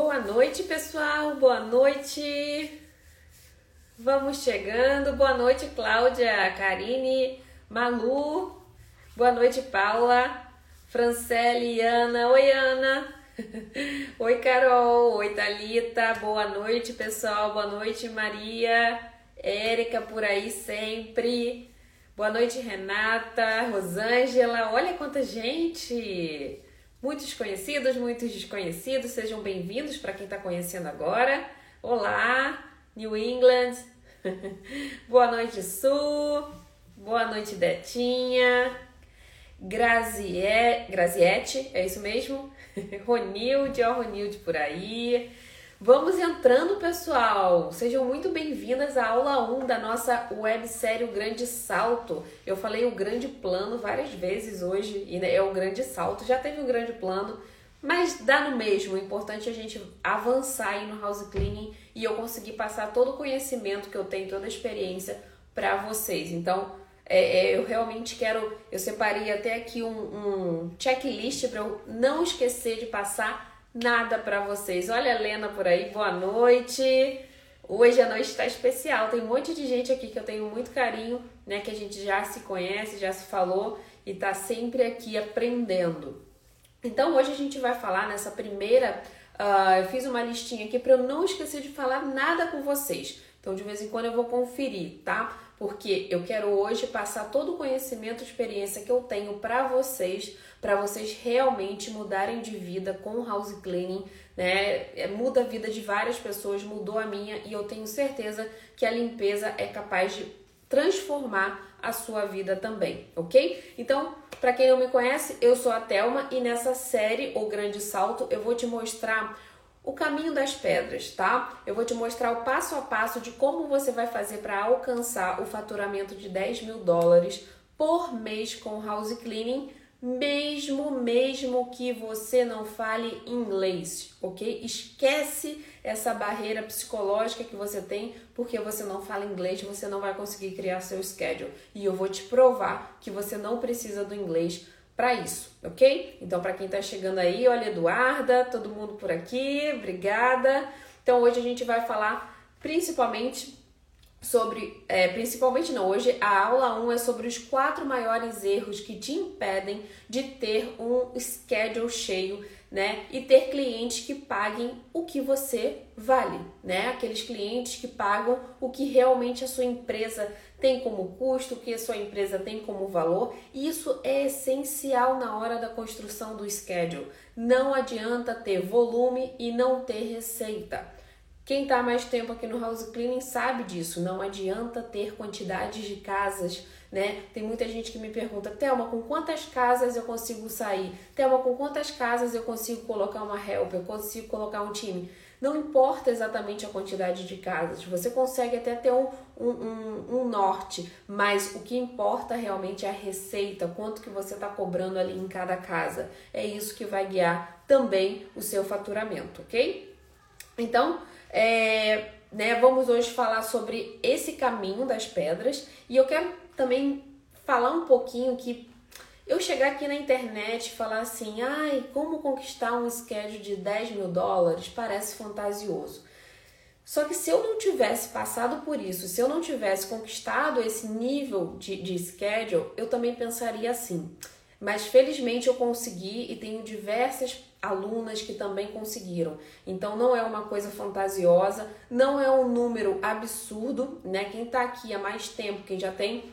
Boa noite, pessoal. Boa noite. Vamos chegando. Boa noite, Cláudia, Karine, Malu. Boa noite, Paula, Francele, Ana. Oi, Ana. Oi, Carol. Oi, Thalita. Boa noite, pessoal. Boa noite, Maria. Érica por aí sempre. Boa noite, Renata, Rosângela. Olha quanta gente! Muitos conhecidos, muitos desconhecidos. Sejam bem-vindos para quem está conhecendo agora. Olá, New England. Boa noite, Sul. Boa noite, Detinha. Grazie... Graziete, é isso mesmo? Ronilde, ó, Ronilde por aí. Vamos entrando, pessoal! Sejam muito bem-vindas à aula 1 da nossa websérie O Grande Salto. Eu falei o grande plano várias vezes hoje, e né, é o grande salto. Já teve um grande plano, mas dá no mesmo. O importante é a gente avançar aí no house cleaning e eu conseguir passar todo o conhecimento que eu tenho, toda a experiência para vocês. Então, é, é, eu realmente quero. Eu separei até aqui um, um checklist para eu não esquecer de passar nada para vocês. Olha a Lena por aí, boa noite. Hoje a noite está especial, tem um monte de gente aqui que eu tenho muito carinho, né? Que a gente já se conhece, já se falou e tá sempre aqui aprendendo. Então hoje a gente vai falar nessa primeira. Uh, eu fiz uma listinha aqui para eu não esquecer de falar nada com vocês. Então de vez em quando eu vou conferir, tá? Porque eu quero hoje passar todo o conhecimento, experiência que eu tenho para vocês para vocês realmente mudarem de vida com o house cleaning, né? É, muda a vida de várias pessoas, mudou a minha e eu tenho certeza que a limpeza é capaz de transformar a sua vida também, ok? Então, para quem não me conhece, eu sou a Thelma e nessa série O Grande Salto eu vou te mostrar o caminho das pedras, tá? Eu vou te mostrar o passo a passo de como você vai fazer para alcançar o faturamento de 10 mil dólares por mês com house cleaning mesmo mesmo que você não fale inglês, ok? Esquece essa barreira psicológica que você tem porque você não fala inglês, você não vai conseguir criar seu schedule. E eu vou te provar que você não precisa do inglês para isso, ok? Então, para quem está chegando aí, olha, Eduarda, todo mundo por aqui, obrigada. Então, hoje a gente vai falar principalmente sobre, é, principalmente não, hoje a aula 1 é sobre os quatro maiores erros que te impedem de ter um schedule cheio, né? E ter clientes que paguem o que você vale, né? Aqueles clientes que pagam o que realmente a sua empresa tem como custo, o que a sua empresa tem como valor. Isso é essencial na hora da construção do schedule. Não adianta ter volume e não ter receita. Quem está mais tempo aqui no house cleaning sabe disso. Não adianta ter quantidades de casas, né? Tem muita gente que me pergunta, Thelma, com quantas casas eu consigo sair? Thelma, com quantas casas eu consigo colocar uma help? Eu consigo colocar um time? Não importa exatamente a quantidade de casas, você consegue até ter um, um, um, um norte, mas o que importa realmente é a receita, quanto que você está cobrando ali em cada casa. É isso que vai guiar também o seu faturamento, ok? Então, é, né, vamos hoje falar sobre esse caminho das pedras e eu quero também falar um pouquinho que eu chegar aqui na internet e falar assim, ai, como conquistar um schedule de 10 mil dólares parece fantasioso. Só que se eu não tivesse passado por isso, se eu não tivesse conquistado esse nível de, de schedule, eu também pensaria assim. Mas felizmente eu consegui e tenho diversas alunas que também conseguiram. Então não é uma coisa fantasiosa, não é um número absurdo, né? Quem tá aqui há mais tempo, quem já tem,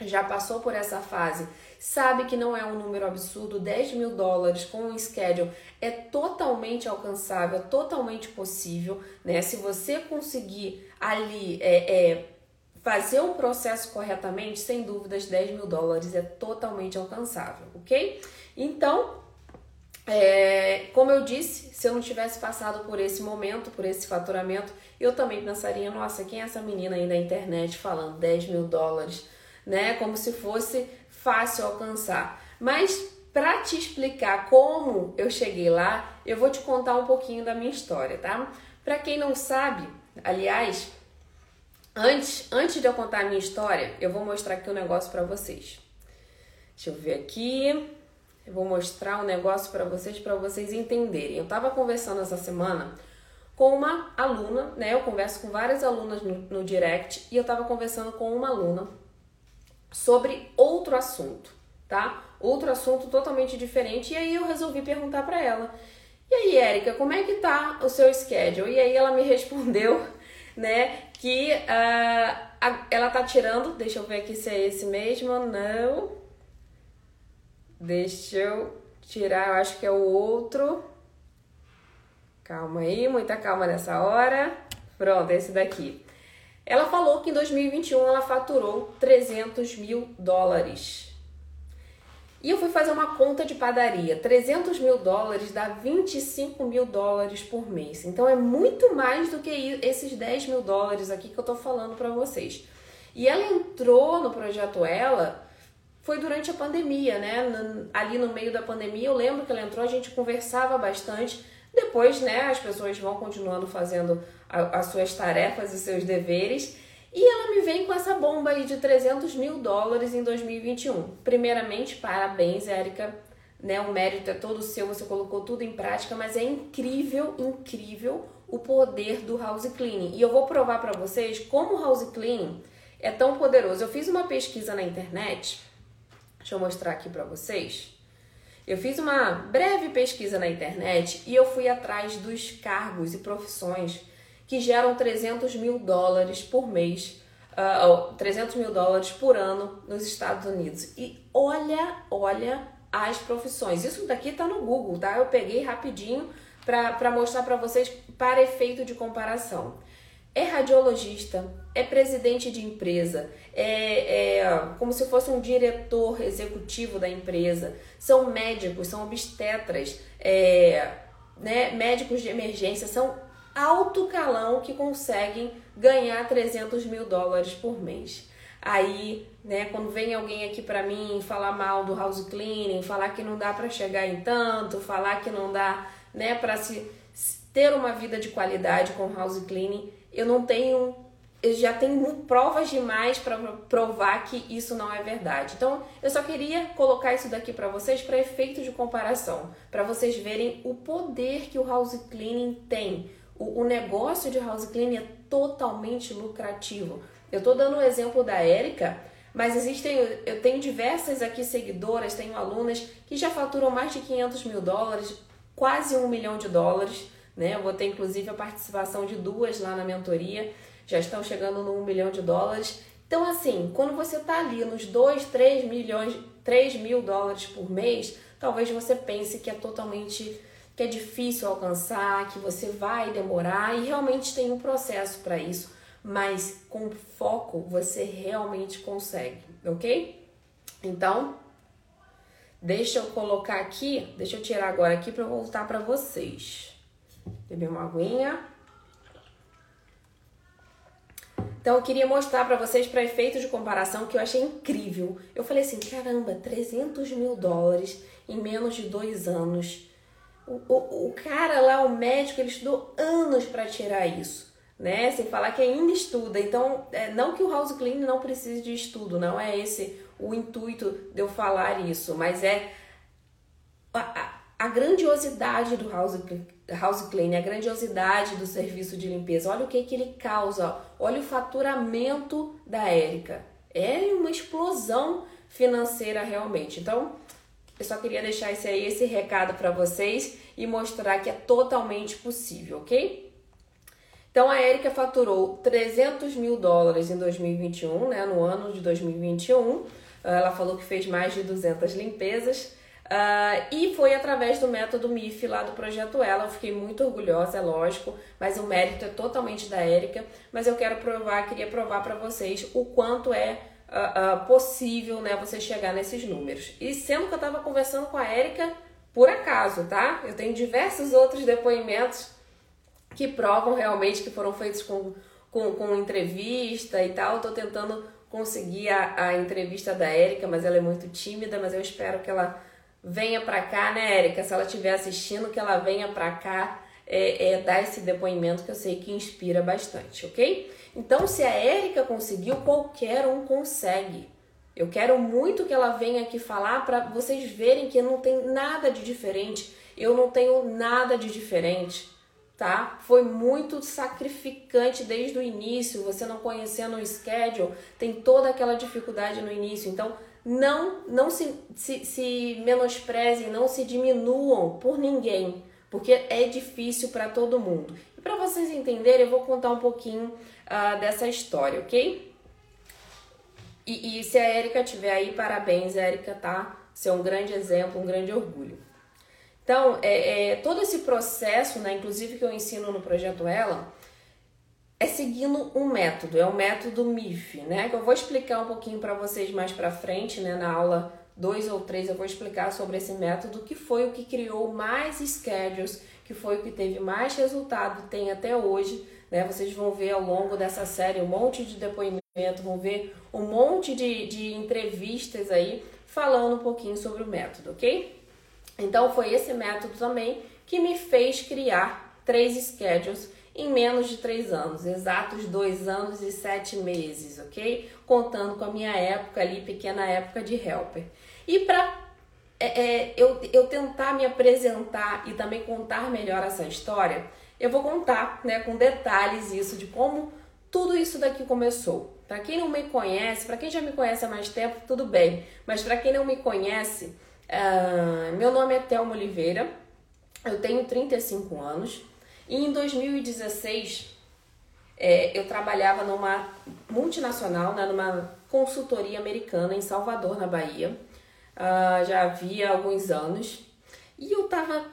já passou por essa fase, sabe que não é um número absurdo, 10 mil dólares com um schedule é totalmente alcançável, é totalmente possível, né? Se você conseguir ali é, é fazer o processo corretamente, sem dúvidas, 10 mil dólares é totalmente alcançável, ok? Então, é, como eu disse, se eu não tivesse passado por esse momento, por esse faturamento, eu também pensaria, nossa, quem é essa menina aí na internet falando 10 mil dólares, né? Como se fosse fácil alcançar. Mas para te explicar como eu cheguei lá, eu vou te contar um pouquinho da minha história, tá? Para quem não sabe, aliás, Antes, antes de eu contar a minha história, eu vou mostrar aqui um negócio para vocês. Deixa eu ver aqui. Eu vou mostrar um negócio para vocês, para vocês entenderem. Eu estava conversando essa semana com uma aluna, né? Eu converso com várias alunas no, no direct e eu estava conversando com uma aluna sobre outro assunto, tá? Outro assunto totalmente diferente. E aí eu resolvi perguntar para ela. E aí, Érica, como é que tá o seu schedule? E aí ela me respondeu, né, que uh, a, ela tá tirando, deixa eu ver aqui se é esse mesmo, não. Deixa eu tirar, eu acho que é o outro. Calma aí, muita calma nessa hora. Pronto, esse daqui. Ela falou que em 2021 ela faturou 300 mil dólares. E eu fui fazer uma conta de padaria. 300 mil dólares dá 25 mil dólares por mês. Então é muito mais do que esses 10 mil dólares aqui que eu tô falando para vocês. E ela entrou no projeto Ela foi durante a pandemia, né? Ali no meio da pandemia, eu lembro que ela entrou, a gente conversava bastante. Depois, né, as pessoas vão continuando fazendo as suas tarefas e seus deveres. E ela me vem com essa bomba aí de 300 mil dólares em 2021. Primeiramente, parabéns, Érica. Né, o mérito é todo seu, você colocou tudo em prática, mas é incrível, incrível o poder do house cleaning. E eu vou provar para vocês como o house cleaning é tão poderoso. Eu fiz uma pesquisa na internet Deixa eu mostrar aqui para vocês. Eu fiz uma breve pesquisa na internet e eu fui atrás dos cargos e profissões que geram 300 mil dólares por mês, uh, ah, 300 mil dólares por ano nos Estados Unidos. E olha, olha as profissões. Isso daqui tá no Google, tá? Eu peguei rapidinho para mostrar para vocês para efeito de comparação é radiologista, é presidente de empresa, é, é, como se fosse um diretor executivo da empresa, são médicos, são obstetras, é, né, médicos de emergência, são alto calão que conseguem ganhar 300 mil dólares por mês. Aí, né, quando vem alguém aqui para mim falar mal do house cleaning, falar que não dá para chegar em tanto, falar que não dá, né, para se ter uma vida de qualidade com house cleaning, eu não tenho eu já tenho provas demais para provar que isso não é verdade. Então, eu só queria colocar isso daqui para vocês para efeito de comparação, para vocês verem o poder que o house cleaning tem. O, o negócio de house cleaning é totalmente lucrativo. Eu estou dando o exemplo da Érica, mas existem, eu tenho diversas aqui seguidoras, tenho alunas que já faturam mais de 500 mil dólares, quase um milhão de dólares né? Eu vou ter inclusive a participação de duas lá na mentoria, já estão chegando no 1 milhão de dólares. Então, assim, quando você está ali nos 2, 3 milhões, 3 mil dólares por mês, talvez você pense que é totalmente que é difícil alcançar, que você vai demorar e realmente tem um processo para isso, mas com foco você realmente consegue, ok? Então, deixa eu colocar aqui, deixa eu tirar agora aqui para voltar para vocês. Beber uma aguinha. Então eu queria mostrar para vocês para efeito de comparação que eu achei incrível. Eu falei assim, caramba, 300 mil dólares em menos de dois anos. O, o, o cara lá, o médico, ele estudou anos para tirar isso, né? Sem falar que ainda estuda. Então, é, não que o house clean não precise de estudo, não é esse o intuito de eu falar isso, mas é a, a, a grandiosidade do house house clean, a grandiosidade do serviço de limpeza. Olha o que, que ele causa, olha o faturamento da Érica. É uma explosão financeira realmente. Então, eu só queria deixar esse aí, esse recado para vocês e mostrar que é totalmente possível, ok? Então, a Érica faturou 300 mil dólares em 2021, né, no ano de 2021. Ela falou que fez mais de 200 limpezas. Uh, e foi através do método MIF lá do projeto Ela. Eu fiquei muito orgulhosa, é lógico, mas o mérito é totalmente da Érica. Mas eu quero provar, queria provar para vocês o quanto é uh, uh, possível né, você chegar nesses números. E sendo que eu estava conversando com a Érica por acaso, tá? Eu tenho diversos outros depoimentos que provam realmente que foram feitos com, com, com entrevista e tal. Eu tô tentando conseguir a, a entrevista da Érica, mas ela é muito tímida, mas eu espero que ela venha para cá, né, Érica? Se ela estiver assistindo, que ela venha para cá é, é, dar esse depoimento que eu sei que inspira bastante, ok? Então, se a Érica conseguiu, qualquer um consegue. Eu quero muito que ela venha aqui falar para vocês verem que não tem nada de diferente. Eu não tenho nada de diferente, tá? Foi muito sacrificante desde o início. Você não conhecendo o schedule, tem toda aquela dificuldade no início. Então, não, não se, se, se menosprezem, não se diminuam por ninguém, porque é difícil para todo mundo. E para vocês entenderem, eu vou contar um pouquinho uh, dessa história, ok? E, e se a Erika tiver aí, parabéns, Erika, tá? Você é um grande exemplo, um grande orgulho. Então, é, é, todo esse processo, né, inclusive que eu ensino no projeto Ela, é seguindo um método, é o método MIF, né? Que eu vou explicar um pouquinho para vocês mais para frente, né? Na aula 2 ou 3 eu vou explicar sobre esse método que foi o que criou mais schedules, que foi o que teve mais resultado, tem até hoje, né? Vocês vão ver ao longo dessa série um monte de depoimento, vão ver um monte de, de entrevistas aí falando um pouquinho sobre o método, ok? Então foi esse método também que me fez criar três schedules em menos de três anos, exatos dois anos e sete meses, ok? Contando com a minha época ali, pequena época de helper. E para é, é, eu, eu tentar me apresentar e também contar melhor essa história, eu vou contar né, com detalhes isso de como tudo isso daqui começou. Para quem não me conhece, para quem já me conhece há mais tempo, tudo bem. Mas para quem não me conhece, uh, meu nome é Thelma Oliveira, eu tenho 35 anos, e em 2016, é, eu trabalhava numa multinacional, né, numa consultoria americana em Salvador, na Bahia. Uh, já havia alguns anos. E eu estava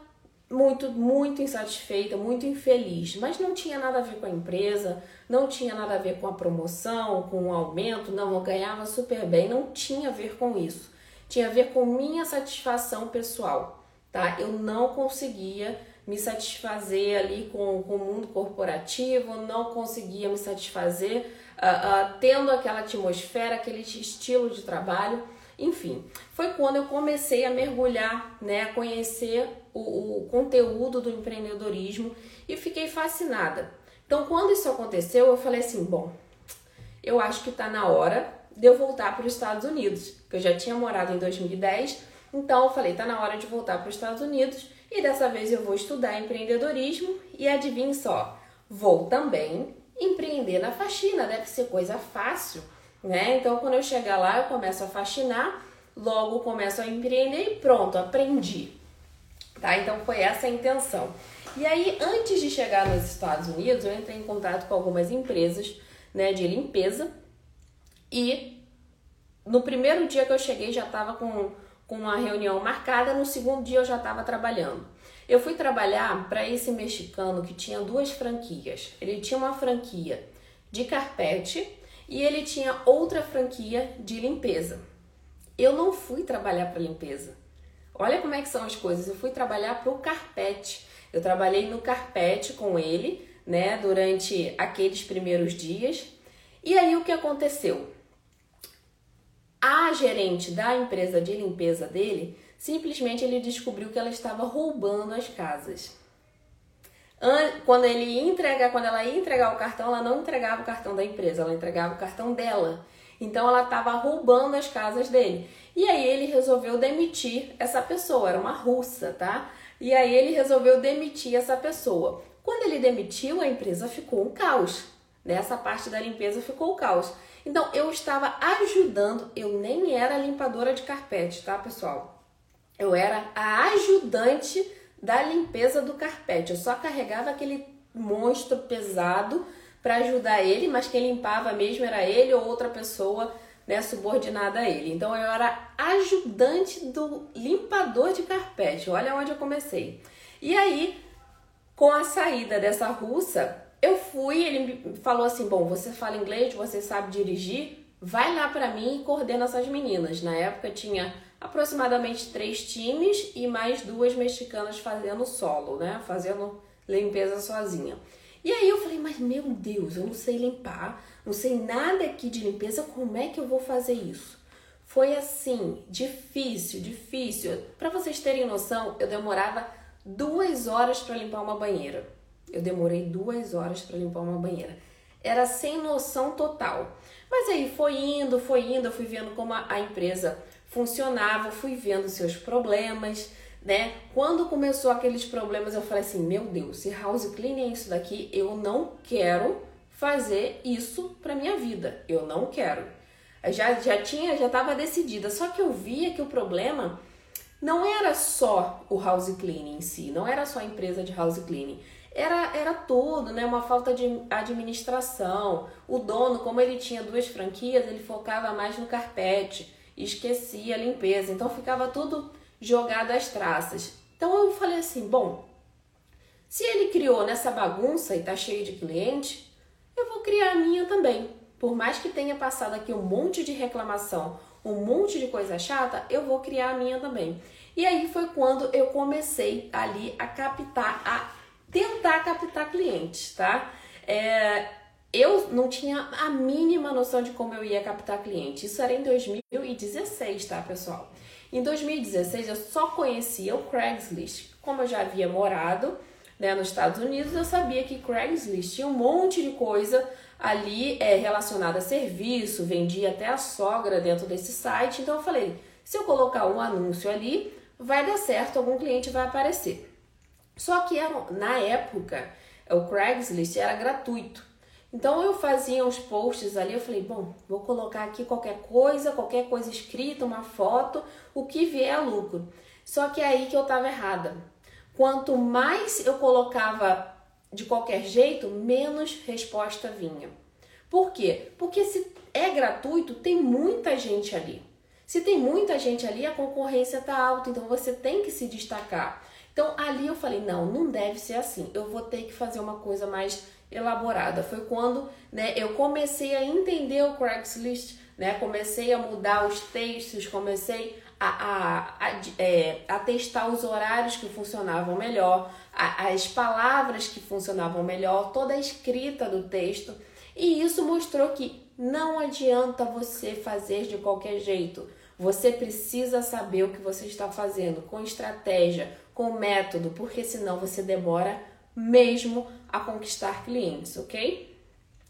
muito, muito insatisfeita, muito infeliz, mas não tinha nada a ver com a empresa, não tinha nada a ver com a promoção, com o aumento, não, eu ganhava super bem, não tinha a ver com isso. Tinha a ver com minha satisfação pessoal, tá? Eu não conseguia me satisfazer ali com, com o mundo corporativo, não conseguia me satisfazer uh, uh, tendo aquela atmosfera, aquele estilo de trabalho. Enfim, foi quando eu comecei a mergulhar, né, a conhecer o, o conteúdo do empreendedorismo e fiquei fascinada. Então, quando isso aconteceu, eu falei assim: bom, eu acho que está na hora de eu voltar para os Estados Unidos, que eu já tinha morado em 2010, então eu falei: está na hora de voltar para os Estados Unidos e dessa vez eu vou estudar empreendedorismo e adivinhe só, vou também empreender na faxina, deve ser coisa fácil, né? Então quando eu chegar lá, eu começo a faxinar, logo começo a empreender e pronto, aprendi. Tá? Então foi essa a intenção. E aí, antes de chegar nos Estados Unidos, eu entrei em contato com algumas empresas, né, de limpeza e no primeiro dia que eu cheguei já estava com com uma reunião marcada, no segundo dia eu já estava trabalhando. Eu fui trabalhar para esse mexicano que tinha duas franquias. Ele tinha uma franquia de carpete e ele tinha outra franquia de limpeza. Eu não fui trabalhar para limpeza. Olha como é que são as coisas. Eu fui trabalhar para o carpete. Eu trabalhei no carpete com ele, né, durante aqueles primeiros dias. E aí o que aconteceu? A gerente da empresa de limpeza dele, simplesmente ele descobriu que ela estava roubando as casas. Quando ele quando ela ia entregar o cartão, ela não entregava o cartão da empresa, ela entregava o cartão dela. Então ela estava roubando as casas dele. E aí ele resolveu demitir essa pessoa, era uma russa, tá? E aí ele resolveu demitir essa pessoa. Quando ele demitiu, a empresa ficou um caos. Nessa parte da limpeza ficou um caos. Então eu estava ajudando, eu nem era limpadora de carpete, tá, pessoal? Eu era a ajudante da limpeza do carpete. Eu só carregava aquele monstro pesado para ajudar ele, mas quem limpava mesmo era ele ou outra pessoa né, subordinada a ele. Então eu era ajudante do limpador de carpete. Olha onde eu comecei. E aí, com a saída dessa russa, eu fui, ele me falou assim: "Bom, você fala inglês, você sabe dirigir, vai lá para mim e coordena essas meninas". Na época tinha aproximadamente três times e mais duas mexicanas fazendo solo, né? Fazendo limpeza sozinha. E aí eu falei: "Mas meu Deus, eu não sei limpar, não sei nada aqui de limpeza, como é que eu vou fazer isso?" Foi assim, difícil, difícil. Para vocês terem noção, eu demorava duas horas para limpar uma banheira. Eu demorei duas horas para limpar uma banheira. Era sem noção total. Mas aí foi indo, foi indo, eu fui vendo como a, a empresa funcionava, fui vendo seus problemas, né? Quando começou aqueles problemas, eu falei assim: meu Deus, se house cleaning é isso daqui, eu não quero fazer isso para minha vida. Eu não quero. Eu já, já tinha, já estava decidida. Só que eu via que o problema não era só o house cleaning em si, não era só a empresa de house cleaning. Era, era tudo, né? Uma falta de administração. O dono, como ele tinha duas franquias, ele focava mais no carpete, esquecia a limpeza. Então ficava tudo jogado às traças. Então eu falei assim, bom, se ele criou nessa bagunça e tá cheio de cliente, eu vou criar a minha também. Por mais que tenha passado aqui um monte de reclamação, um monte de coisa chata, eu vou criar a minha também. E aí foi quando eu comecei ali a captar, a tentar captar clientes, tá? É, eu não tinha a mínima noção de como eu ia captar cliente. Isso era em 2016, tá, pessoal? Em 2016 eu só conhecia o Craigslist. Como eu já havia morado né, nos Estados Unidos, eu sabia que Craigslist tinha um monte de coisa ali é, relacionada a serviço, vendia até a sogra dentro desse site. Então eu falei, se eu colocar um anúncio ali, vai dar certo, algum cliente vai aparecer. Só que na época o Craigslist era gratuito. Então eu fazia uns posts ali, eu falei, bom, vou colocar aqui qualquer coisa, qualquer coisa escrita, uma foto, o que vier a lucro. Só que é aí que eu estava errada. Quanto mais eu colocava de qualquer jeito, menos resposta vinha. Por quê? Porque se é gratuito, tem muita gente ali. Se tem muita gente ali, a concorrência está alta, então você tem que se destacar. Então ali eu falei, não, não deve ser assim. Eu vou ter que fazer uma coisa mais elaborada. Foi quando né, eu comecei a entender o Craigslist, né, comecei a mudar os textos, comecei a, a, a, é, a testar os horários que funcionavam melhor, a, as palavras que funcionavam melhor, toda a escrita do texto. E isso mostrou que não adianta você fazer de qualquer jeito. Você precisa saber o que você está fazendo, com estratégia, com método, porque senão você demora mesmo a conquistar clientes, ok?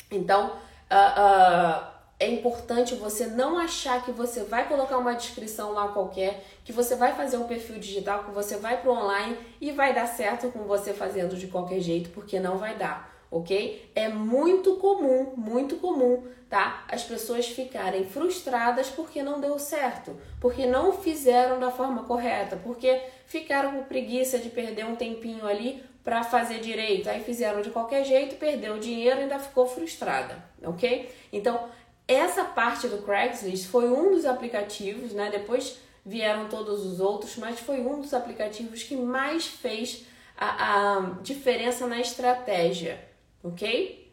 Então, uh, uh, é importante você não achar que você vai colocar uma descrição lá qualquer, que você vai fazer um perfil digital, que você vai para online e vai dar certo com você fazendo de qualquer jeito, porque não vai dar, ok? É muito comum, muito comum, tá? As pessoas ficarem frustradas porque não deu certo, porque não fizeram da forma correta, porque ficaram com preguiça de perder um tempinho ali para fazer direito. Aí fizeram de qualquer jeito, perdeu o dinheiro e ainda ficou frustrada, ok? Então, essa parte do Craigslist foi um dos aplicativos, né? Depois vieram todos os outros, mas foi um dos aplicativos que mais fez a, a diferença na estratégia, ok?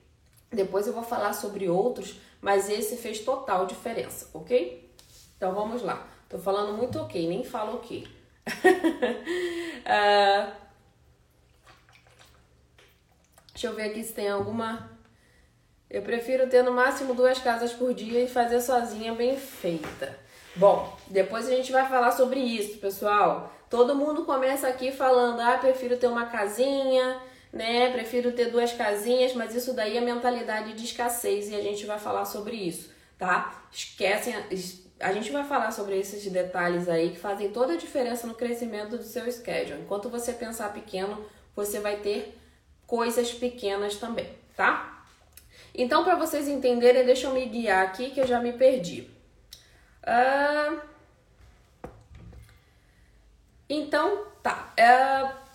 Depois eu vou falar sobre outros, mas esse fez total diferença, ok? Então vamos lá. Tô falando muito ok, nem falo ok. uh, Deixa eu ver aqui se tem alguma. Eu prefiro ter no máximo duas casas por dia e fazer sozinha bem feita. Bom, depois a gente vai falar sobre isso, pessoal. Todo mundo começa aqui falando: ah, prefiro ter uma casinha, né? Prefiro ter duas casinhas, mas isso daí é mentalidade de escassez e a gente vai falar sobre isso, tá? Esquecem. A gente vai falar sobre esses detalhes aí que fazem toda a diferença no crescimento do seu schedule. Enquanto você pensar pequeno, você vai ter coisas pequenas também, tá? Então, para vocês entenderem, deixa eu me guiar aqui que eu já me perdi. Uh... Então, tá. Uh...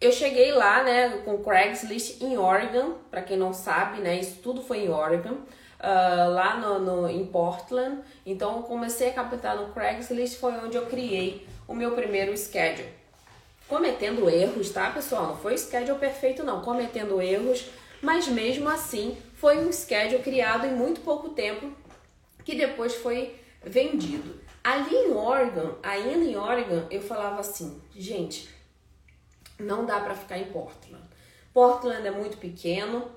Eu cheguei lá, né, com Craigslist em Oregon, para quem não sabe, né, isso tudo foi em Oregon, uh, lá no, no, em Portland. Então, eu comecei a captar no Craigslist, foi onde eu criei o meu primeiro schedule cometendo erros, tá, pessoal? Não foi o schedule perfeito, não, cometendo erros, mas mesmo assim foi um schedule criado em muito pouco tempo que depois foi vendido. Ali em Oregon, ainda em Oregon, eu falava assim, gente, não dá para ficar em Portland. Portland é muito pequeno,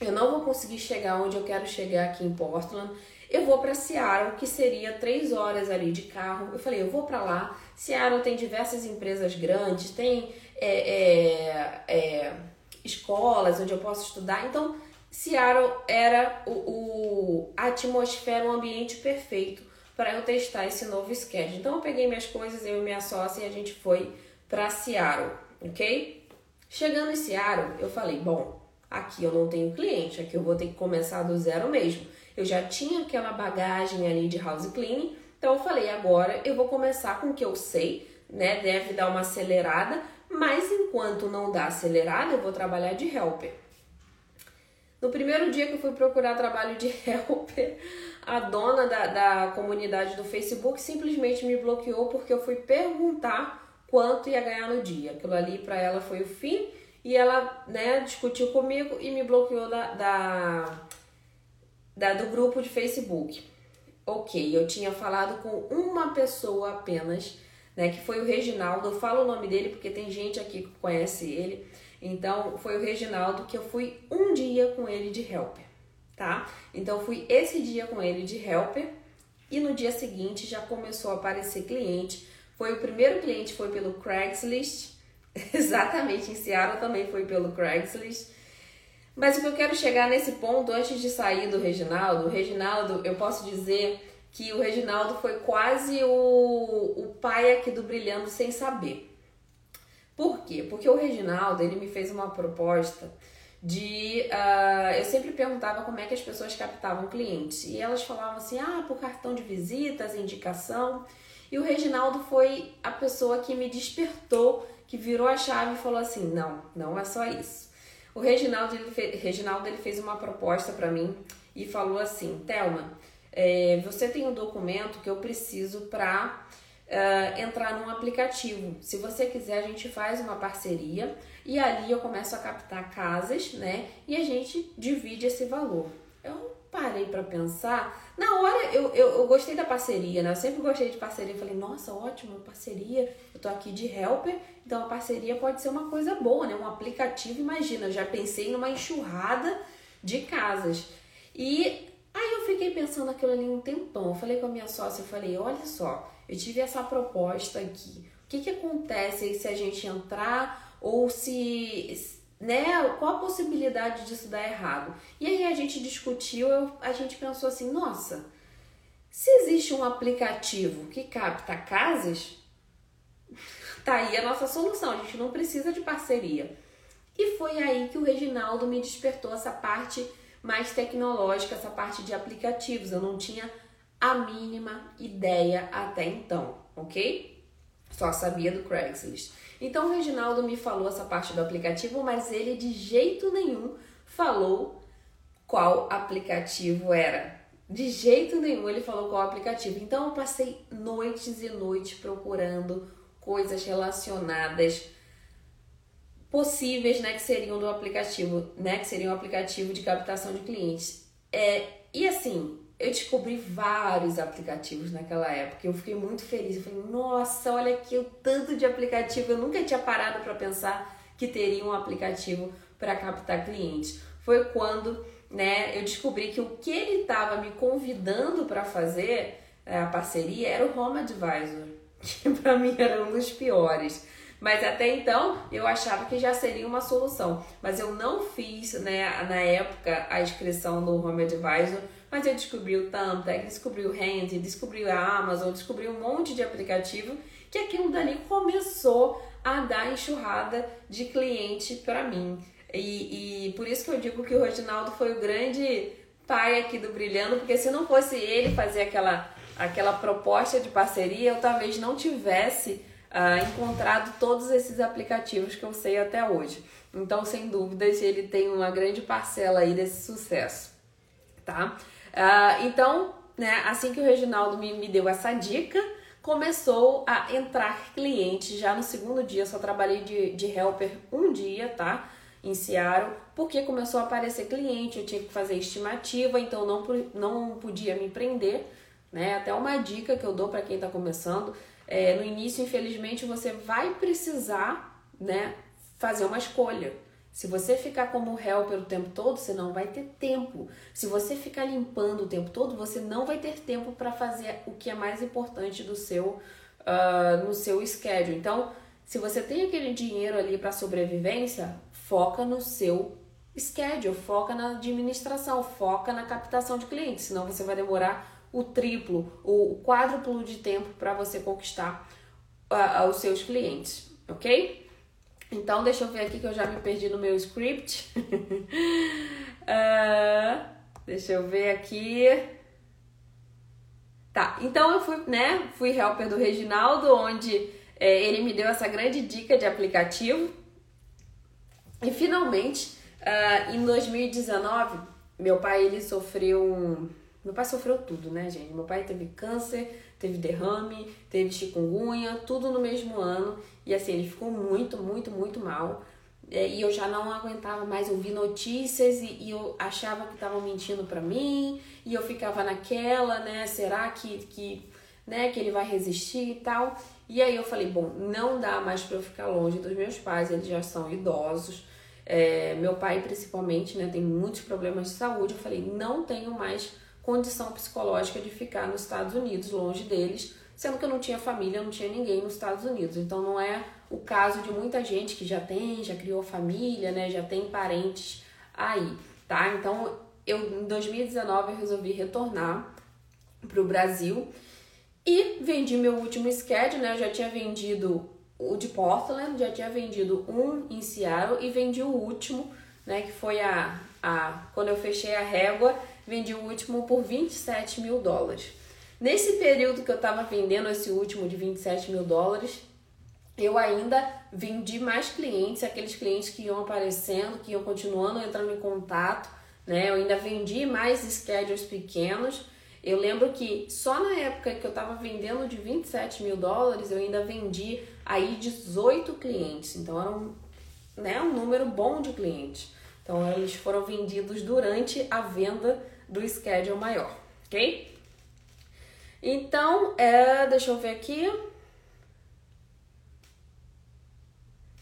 eu não vou conseguir chegar onde eu quero chegar aqui em Portland. Eu vou para Seattle, que seria três horas ali de carro. Eu falei, eu vou para lá. Seattle tem diversas empresas grandes, tem é, é, é, escolas onde eu posso estudar. Então, Seattle era o, o a atmosfera, o ambiente perfeito para eu testar esse novo schedule. Então eu peguei minhas coisas, eu e minha sócia, e a gente foi para Seattle, ok? Chegando em Seattle, eu falei, bom, aqui eu não tenho cliente, aqui eu vou ter que começar do zero mesmo. Eu já tinha aquela bagagem ali de house cleaning, então eu falei, agora eu vou começar com o que eu sei, né? Deve dar uma acelerada, mas enquanto não dá acelerada, eu vou trabalhar de helper. No primeiro dia que eu fui procurar trabalho de helper, a dona da, da comunidade do Facebook simplesmente me bloqueou porque eu fui perguntar quanto ia ganhar no dia. Aquilo ali para ela foi o fim e ela né, discutiu comigo e me bloqueou da, da, da, do grupo de Facebook. Ok, eu tinha falado com uma pessoa apenas, né, que foi o Reginaldo. Eu falo o nome dele porque tem gente aqui que conhece ele. Então, foi o Reginaldo que eu fui um dia com ele de helper, tá? Então, fui esse dia com ele de helper e no dia seguinte já começou a aparecer cliente. Foi o primeiro cliente, foi pelo Craigslist, exatamente em Seattle também foi pelo Craigslist. Mas o que eu quero chegar nesse ponto antes de sair do Reginaldo, o Reginaldo, eu posso dizer que o Reginaldo foi quase o, o pai aqui do Brilhando Sem Saber. Por quê? Porque o Reginaldo, ele me fez uma proposta de... Uh, eu sempre perguntava como é que as pessoas captavam clientes. E elas falavam assim, ah, por cartão de visitas, indicação. E o Reginaldo foi a pessoa que me despertou, que virou a chave e falou assim, não, não é só isso. O Reginaldo, ele, fez, Reginaldo, ele fez uma proposta para mim e falou assim, Thelma, é, você tem um documento que eu preciso para uh, entrar num aplicativo. Se você quiser, a gente faz uma parceria e ali eu começo a captar casas, né? E a gente divide esse valor. Eu parei para pensar. Na hora eu, eu, eu, gostei da parceria, né? Eu sempre gostei de parceria. falei, nossa, ótimo, parceria. Eu tô aqui de helper, então a parceria pode ser uma coisa boa, né? Um aplicativo, imagina, eu já pensei numa enxurrada de casas. E aí eu fiquei pensando aquilo ali um tempão. Eu falei com a minha sócia, eu falei, olha só, eu tive essa proposta aqui. O que, que acontece se a gente entrar ou se. Né, qual a possibilidade disso dar errado? E aí a gente discutiu, eu, a gente pensou assim: nossa, se existe um aplicativo que capta casas, tá aí a nossa solução, a gente não precisa de parceria. E foi aí que o Reginaldo me despertou essa parte mais tecnológica, essa parte de aplicativos. Eu não tinha a mínima ideia até então, ok? Só sabia do Craigslist. Então o Reginaldo me falou essa parte do aplicativo, mas ele de jeito nenhum falou qual aplicativo era. De jeito nenhum ele falou qual aplicativo. Então eu passei noites e noites procurando coisas relacionadas possíveis, né, que seriam do aplicativo, né, que seriam um aplicativo de captação de clientes. É, e assim, eu descobri vários aplicativos naquela época. Eu fiquei muito feliz. Eu falei, nossa, olha aqui o tanto de aplicativo. Eu nunca tinha parado para pensar que teria um aplicativo para captar clientes. Foi quando né, eu descobri que o que ele estava me convidando para fazer é, a parceria era o Home Advisor, que para mim era um dos piores. Mas até então eu achava que já seria uma solução. Mas eu não fiz né, na época a inscrição no Home Advisor mas eu descobri o Thumbtack, descobri o Handy, descobri a Amazon, descobri um monte de aplicativo que aquilo dali começou a dar enxurrada de cliente para mim. E, e por isso que eu digo que o Reginaldo foi o grande pai aqui do Brilhando, porque se não fosse ele fazer aquela, aquela proposta de parceria, eu talvez não tivesse uh, encontrado todos esses aplicativos que eu sei até hoje. Então, sem dúvidas, ele tem uma grande parcela aí desse sucesso, tá? Uh, então, né, assim que o Reginaldo me, me deu essa dica, começou a entrar cliente já no segundo dia. Só trabalhei de, de helper um dia, tá? Em Seattle, porque começou a aparecer cliente, eu tinha que fazer estimativa, então não, não podia me prender, né? Até uma dica que eu dou para quem está começando: é, no início, infelizmente, você vai precisar, né, fazer uma escolha. Se você ficar como helper o tempo todo, você não vai ter tempo. Se você ficar limpando o tempo todo, você não vai ter tempo para fazer o que é mais importante do seu uh, no seu schedule. Então, se você tem aquele dinheiro ali para sobrevivência, foca no seu schedule, foca na administração, foca na captação de clientes, senão você vai demorar o triplo, o quádruplo de tempo para você conquistar uh, os seus clientes, ok? Então, deixa eu ver aqui que eu já me perdi no meu script. uh, deixa eu ver aqui. Tá, então eu fui, né, fui helper do Reginaldo, onde é, ele me deu essa grande dica de aplicativo. E finalmente, uh, em 2019, meu pai ele sofreu um. Meu pai sofreu tudo, né, gente? Meu pai teve câncer, teve derrame, teve chikungunya, tudo no mesmo ano. E assim, ele ficou muito, muito, muito mal. É, e eu já não aguentava mais ouvir notícias e, e eu achava que estavam mentindo para mim. E eu ficava naquela, né? Será que, que, né, que ele vai resistir e tal? E aí eu falei, bom, não dá mais para eu ficar longe dos meus pais, eles já são idosos. É, meu pai, principalmente, né, tem muitos problemas de saúde. Eu falei, não tenho mais condição psicológica de ficar nos Estados Unidos, longe deles, sendo que eu não tinha família, não tinha ninguém nos Estados Unidos. Então não é o caso de muita gente que já tem, já criou família, né, já tem parentes aí, tá? Então eu em 2019 eu resolvi retornar para o Brasil e vendi meu último schedule, né? Eu já tinha vendido o de Portland, já tinha vendido um em Seattle e vendi o último, né? Que foi a, a quando eu fechei a régua vendi o último por 27 mil dólares. Nesse período que eu estava vendendo esse último de 27 mil dólares, eu ainda vendi mais clientes, aqueles clientes que iam aparecendo, que iam continuando entrando em contato, né? Eu ainda vendi mais schedules pequenos. Eu lembro que só na época que eu estava vendendo de 27 mil dólares, eu ainda vendi aí 18 clientes. Então era um, né, um número bom de clientes. Então eles foram vendidos durante a venda do schedule maior, ok? Então, é, deixa eu ver aqui.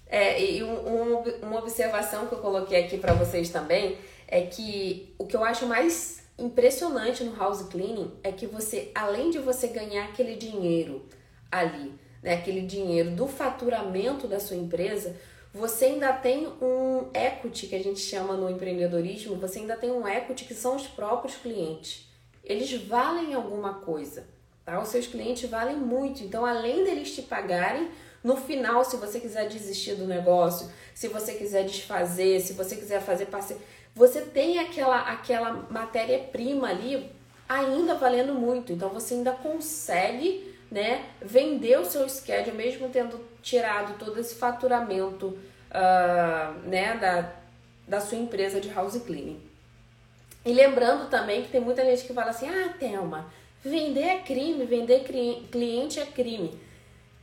É, e um, um, uma observação que eu coloquei aqui para vocês também é que o que eu acho mais impressionante no house cleaning é que você, além de você ganhar aquele dinheiro ali, né, aquele dinheiro do faturamento da sua empresa, você ainda tem um equity que a gente chama no empreendedorismo, você ainda tem um equity que são os próprios clientes. Eles valem alguma coisa, tá? Os seus clientes valem muito. Então, além deles te pagarem, no final, se você quiser desistir do negócio, se você quiser desfazer, se você quiser fazer parceria, você tem aquela aquela matéria-prima ali ainda valendo muito. Então, você ainda consegue né, vender o seu schedule, mesmo tendo tirado todo esse faturamento uh, né, da, da sua empresa de house cleaning. E lembrando também que tem muita gente que fala assim: ah, Thelma, vender é crime, vender cliente é crime.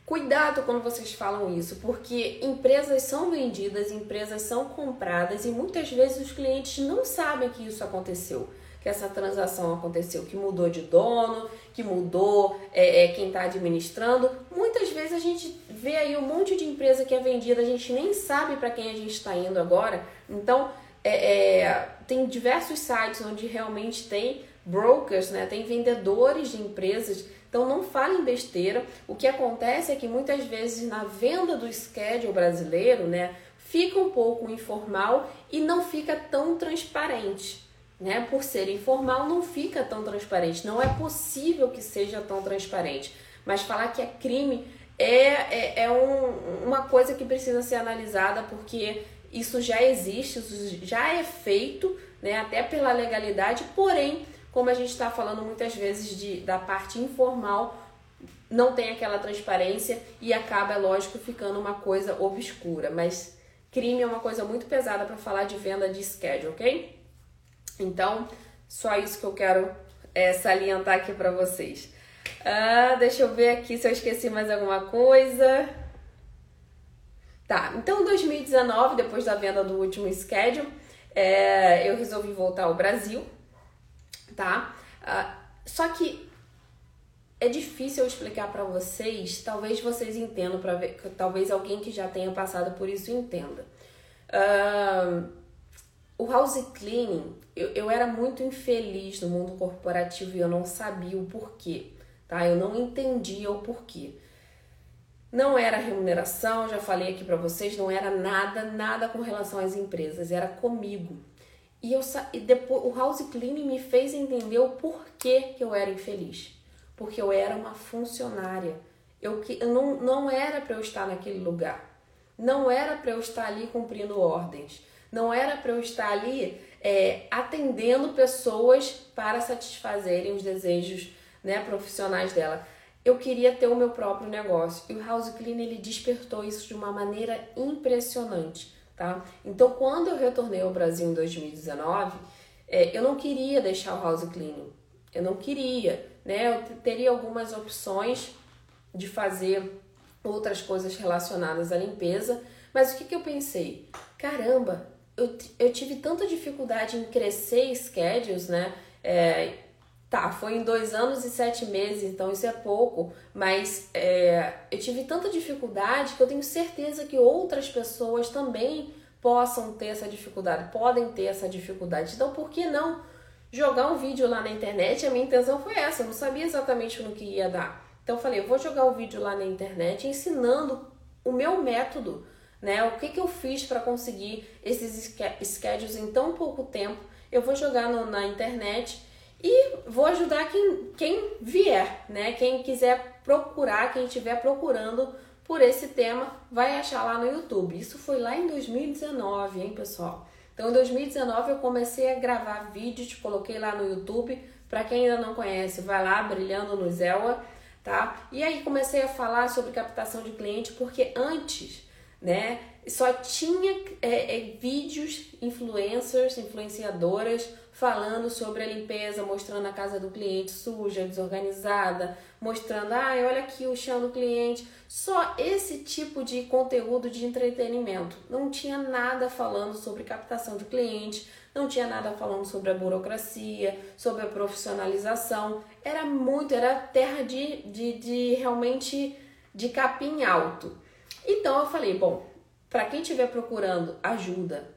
Cuidado quando vocês falam isso, porque empresas são vendidas, empresas são compradas e muitas vezes os clientes não sabem que isso aconteceu que essa transação aconteceu, que mudou de dono, que mudou é, é quem está administrando. Muitas vezes a gente vê aí um monte de empresa que é vendida, a gente nem sabe para quem a gente está indo agora. Então, é, é, tem diversos sites onde realmente tem brokers, né? tem vendedores de empresas. Então, não falem besteira. O que acontece é que muitas vezes na venda do schedule brasileiro, né, fica um pouco informal e não fica tão transparente né, por ser informal, não fica tão transparente. Não é possível que seja tão transparente. Mas falar que é crime é, é, é um, uma coisa que precisa ser analisada porque isso já existe, isso já é feito, né, até pela legalidade, porém, como a gente está falando muitas vezes de, da parte informal, não tem aquela transparência e acaba, é lógico, ficando uma coisa obscura. Mas crime é uma coisa muito pesada para falar de venda de schedule, ok? Então, só isso que eu quero é, salientar aqui para vocês. Ah, deixa eu ver aqui se eu esqueci mais alguma coisa. Tá, então em 2019, depois da venda do último schedule, é, eu resolvi voltar ao Brasil, tá? Ah, só que é difícil eu explicar para vocês, talvez vocês entendam, para ver, talvez alguém que já tenha passado por isso entenda. Uh, o house cleaning, eu, eu era muito infeliz no mundo corporativo e eu não sabia o porquê, tá? Eu não entendia o porquê. Não era remuneração, já falei aqui para vocês, não era nada, nada com relação às empresas, era comigo. E, eu, e depois o house cleaning me fez entender o porquê que eu era infeliz. Porque eu era uma funcionária. Eu, eu não, não era para eu estar naquele lugar. Não era para eu estar ali cumprindo ordens. Não era para eu estar ali é, atendendo pessoas para satisfazerem os desejos né, profissionais dela. Eu queria ter o meu próprio negócio. E o House Clean ele despertou isso de uma maneira impressionante tá? Então, quando eu retornei ao Brasil em 2019, é, eu não queria deixar o house cleaning, eu não queria, né? Eu teria algumas opções de fazer outras coisas relacionadas à limpeza, mas o que, que eu pensei? Caramba, eu, eu tive tanta dificuldade em crescer schedules, né? É, Tá, foi em dois anos e sete meses, então isso é pouco, mas é, eu tive tanta dificuldade que eu tenho certeza que outras pessoas também possam ter essa dificuldade, podem ter essa dificuldade. Então, por que não jogar um vídeo lá na internet? A minha intenção foi essa, eu não sabia exatamente no que ia dar. Então, eu falei, eu vou jogar um vídeo lá na internet ensinando o meu método, né? O que, que eu fiz para conseguir esses schedules em tão pouco tempo. Eu vou jogar no, na internet e vou ajudar quem, quem vier, né? Quem quiser procurar, quem estiver procurando por esse tema, vai achar lá no YouTube. Isso foi lá em 2019, hein, pessoal? Então, em 2019 eu comecei a gravar vídeos, coloquei lá no YouTube. Para quem ainda não conhece, vai lá, Brilhando no Zelwa, tá? E aí comecei a falar sobre captação de cliente, porque antes, né, só tinha é, é, vídeos influencers, influenciadoras falando sobre a limpeza, mostrando a casa do cliente suja, desorganizada, mostrando, ah, olha aqui o chão do cliente. Só esse tipo de conteúdo de entretenimento. Não tinha nada falando sobre captação de cliente, não tinha nada falando sobre a burocracia, sobre a profissionalização. Era muito, era terra de, de, de realmente de capim alto. Então eu falei, bom, para quem estiver procurando ajuda,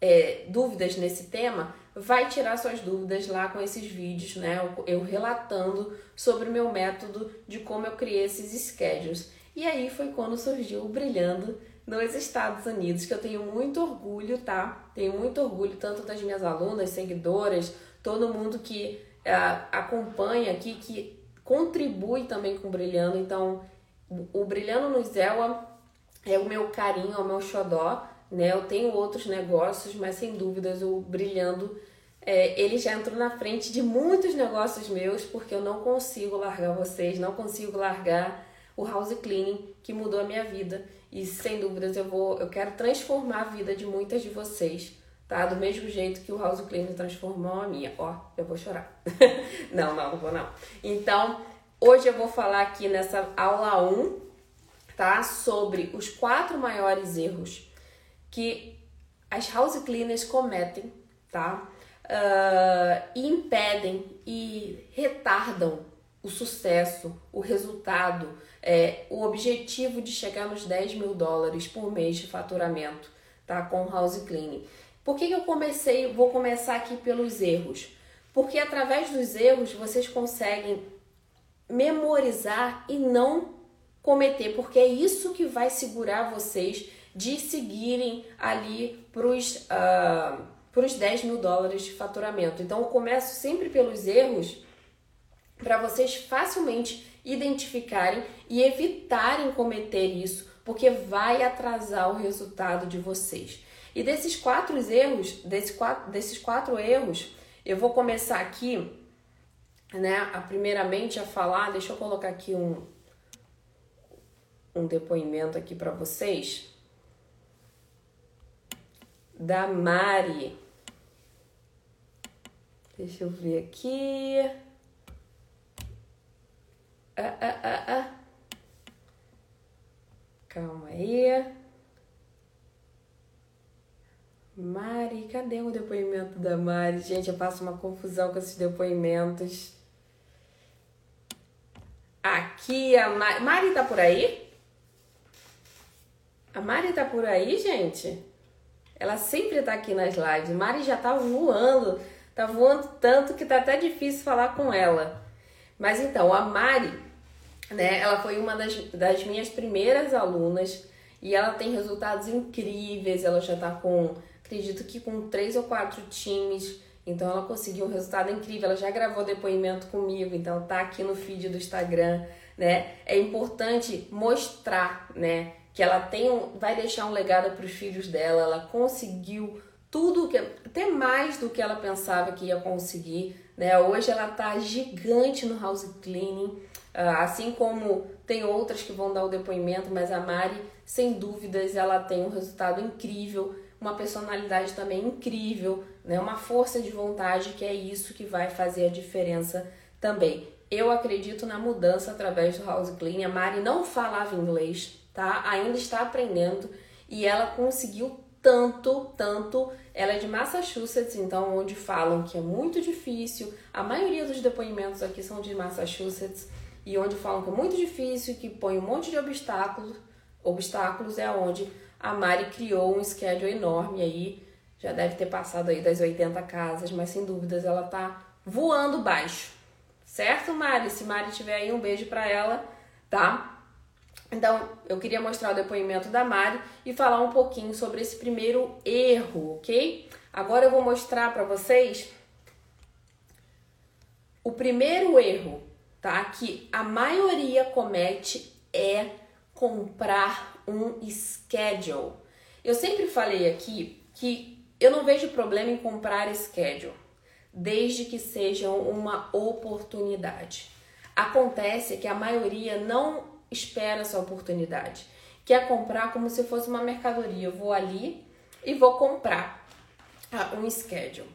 é, dúvidas nesse tema, vai tirar suas dúvidas lá com esses vídeos, né? Eu, relatando sobre o meu método de como eu criei esses schedules. E aí foi quando surgiu o Brilhando nos Estados Unidos, que eu tenho muito orgulho, tá? Tenho muito orgulho tanto das minhas alunas, seguidoras, todo mundo que uh, acompanha aqui, que contribui também com o Brilhando. Então, o Brilhando no Zelwa é o meu carinho, é o meu xodó, né? Eu tenho outros negócios, mas sem dúvidas o Brilhando é, ele já entrou na frente de muitos negócios meus, porque eu não consigo largar vocês, não consigo largar o house cleaning que mudou a minha vida. E sem dúvidas eu vou, eu quero transformar a vida de muitas de vocês, tá? Do mesmo jeito que o house cleaning transformou a minha. Ó, eu vou chorar. não, não, não vou não. Então, hoje eu vou falar aqui nessa aula 1, tá? Sobre os quatro maiores erros que as house cleaners cometem, tá? Uh, e impedem e retardam o sucesso, o resultado, é, o objetivo de chegar nos 10 mil dólares por mês de faturamento, tá? Com house cleaning. Por que, que eu comecei? Vou começar aqui pelos erros. Porque através dos erros vocês conseguem memorizar e não cometer, porque é isso que vai segurar vocês de seguirem ali para os uh, 10 mil dólares de faturamento. Então, eu começo sempre pelos erros para vocês facilmente identificarem e evitarem cometer isso, porque vai atrasar o resultado de vocês. E desses quatro erros, desses quatro, desses quatro erros, eu vou começar aqui, né, a primeiramente a falar, deixa eu colocar aqui um, um depoimento aqui para vocês da Mari. Deixa eu ver aqui. Ah, ah, ah, ah. Calma aí. Mari, cadê o depoimento da Mari? Gente, eu faço uma confusão com esses depoimentos. Aqui a Mari. Mari tá por aí? A Mari tá por aí, gente? Ela sempre tá aqui nas lives. Mari já tá voando, tá voando tanto que tá até difícil falar com ela. Mas então, a Mari, né? Ela foi uma das, das minhas primeiras alunas e ela tem resultados incríveis. Ela já tá com, acredito que com três ou quatro times. Então ela conseguiu um resultado incrível. Ela já gravou depoimento comigo, então tá aqui no feed do Instagram, né? É importante mostrar, né, que ela tem um, vai deixar um legado para os filhos dela. Ela conseguiu tudo que até mais do que ela pensava que ia conseguir, né? Hoje ela tá gigante no house cleaning. Ah, assim como tem outras que vão dar o depoimento, mas a Mari, sem dúvidas, ela tem um resultado incrível, uma personalidade também incrível, né? uma força de vontade, que é isso que vai fazer a diferença também. Eu acredito na mudança através do House Clean. A Mari não falava inglês, tá? Ainda está aprendendo e ela conseguiu tanto, tanto. Ela é de Massachusetts, então onde falam que é muito difícil. A maioria dos depoimentos aqui são de Massachusetts e onde falam que é muito difícil, que põe um monte de obstáculos, obstáculos é onde a Mari criou um schedule enorme aí, já deve ter passado aí das 80 casas, mas sem dúvidas ela tá voando baixo. Certo, Mari? Se Mari tiver aí, um beijo para ela, tá? Então, eu queria mostrar o depoimento da Mari e falar um pouquinho sobre esse primeiro erro, ok? Agora eu vou mostrar para vocês o primeiro erro tá? Que a maioria comete é comprar um schedule. Eu sempre falei aqui que eu não vejo problema em comprar schedule, desde que sejam uma oportunidade. Acontece que a maioria não espera essa oportunidade, quer comprar como se fosse uma mercadoria. Eu vou ali e vou comprar ah, um schedule.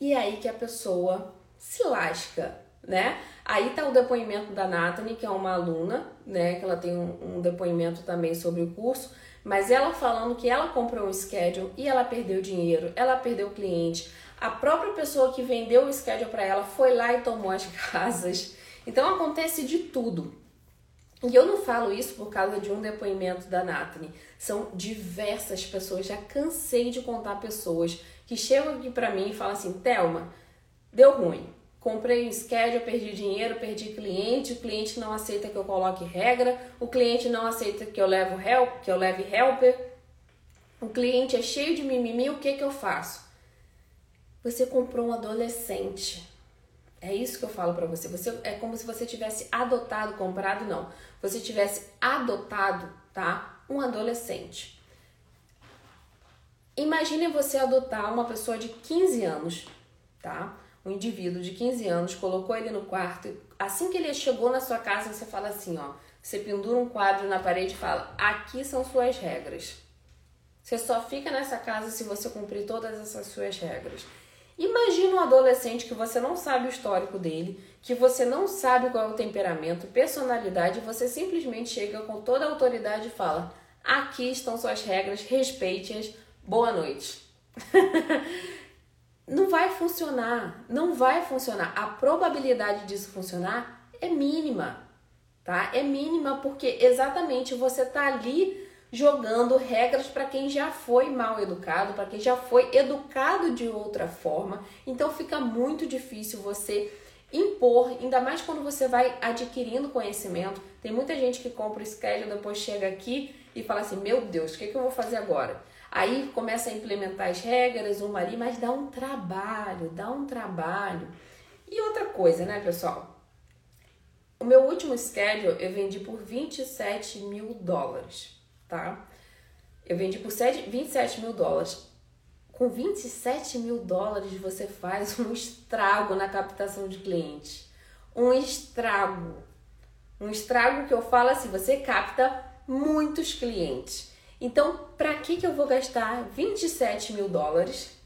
E aí que a pessoa se lasca, né? Aí tá o depoimento da Nathalie, que é uma aluna, né? Que ela tem um, um depoimento também sobre o curso, mas ela falando que ela comprou um schedule e ela perdeu dinheiro, ela perdeu cliente. A própria pessoa que vendeu o schedule para ela foi lá e tomou as casas. Então acontece de tudo. E eu não falo isso por causa de um depoimento da Nathalie. São diversas pessoas, já cansei de contar pessoas que chegam aqui para mim e falam assim: Thelma, deu ruim comprei um schedule, perdi dinheiro, perdi cliente, o cliente não aceita que eu coloque regra, o cliente não aceita que eu levo help, que eu leve helper. O cliente é cheio de mimimi, o que que eu faço? Você comprou um adolescente. É isso que eu falo para você. Você é como se você tivesse adotado, comprado não. Você tivesse adotado, tá? Um adolescente. Imagine você adotar uma pessoa de 15 anos, tá? um indivíduo de 15 anos, colocou ele no quarto, assim que ele chegou na sua casa, você fala assim, ó, você pendura um quadro na parede e fala: "Aqui são suas regras". Você só fica nessa casa se você cumprir todas essas suas regras. Imagina um adolescente que você não sabe o histórico dele, que você não sabe qual é o temperamento, personalidade, e você simplesmente chega com toda a autoridade e fala: "Aqui estão suas regras, respeite-as. Boa noite". não vai funcionar, não vai funcionar. A probabilidade disso funcionar é mínima, tá? É mínima porque exatamente você tá ali jogando regras para quem já foi mal educado, para quem já foi educado de outra forma. Então fica muito difícil você impor, ainda mais quando você vai adquirindo conhecimento. Tem muita gente que compra o schedule, depois chega aqui e fala assim: Meu Deus, o que, que eu vou fazer agora? Aí começa a implementar as regras, uma ali, mas dá um trabalho, dá um trabalho. E outra coisa, né, pessoal? O meu último schedule eu vendi por 27 mil dólares, tá? Eu vendi por 7, 27 mil dólares. Com 27 mil dólares você faz um estrago na captação de clientes. Um estrago. Um estrago que eu falo assim, você capta muitos clientes. Então, para que, que eu vou gastar 27 mil dólares,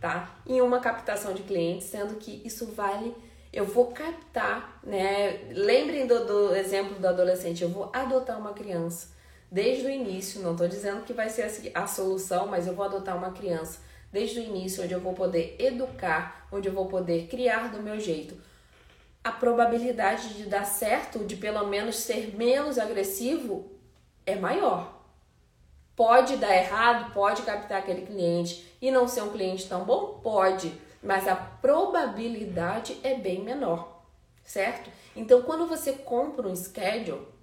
tá? Em uma captação de clientes, sendo que isso vale, eu vou captar, né? Lembrem do, do exemplo do adolescente, eu vou adotar uma criança desde o início, não estou dizendo que vai ser a, solução, mas eu vou adotar uma criança desde o início, onde eu vou poder educar, onde eu vou poder criar do meu jeito. A probabilidade de dar certo, de pelo menos ser menos agressivo, é maior. Pode dar errado, pode captar aquele cliente e não ser um cliente tão bom? Pode, mas a probabilidade é bem menor. certo? Então, quando você compra um schedule,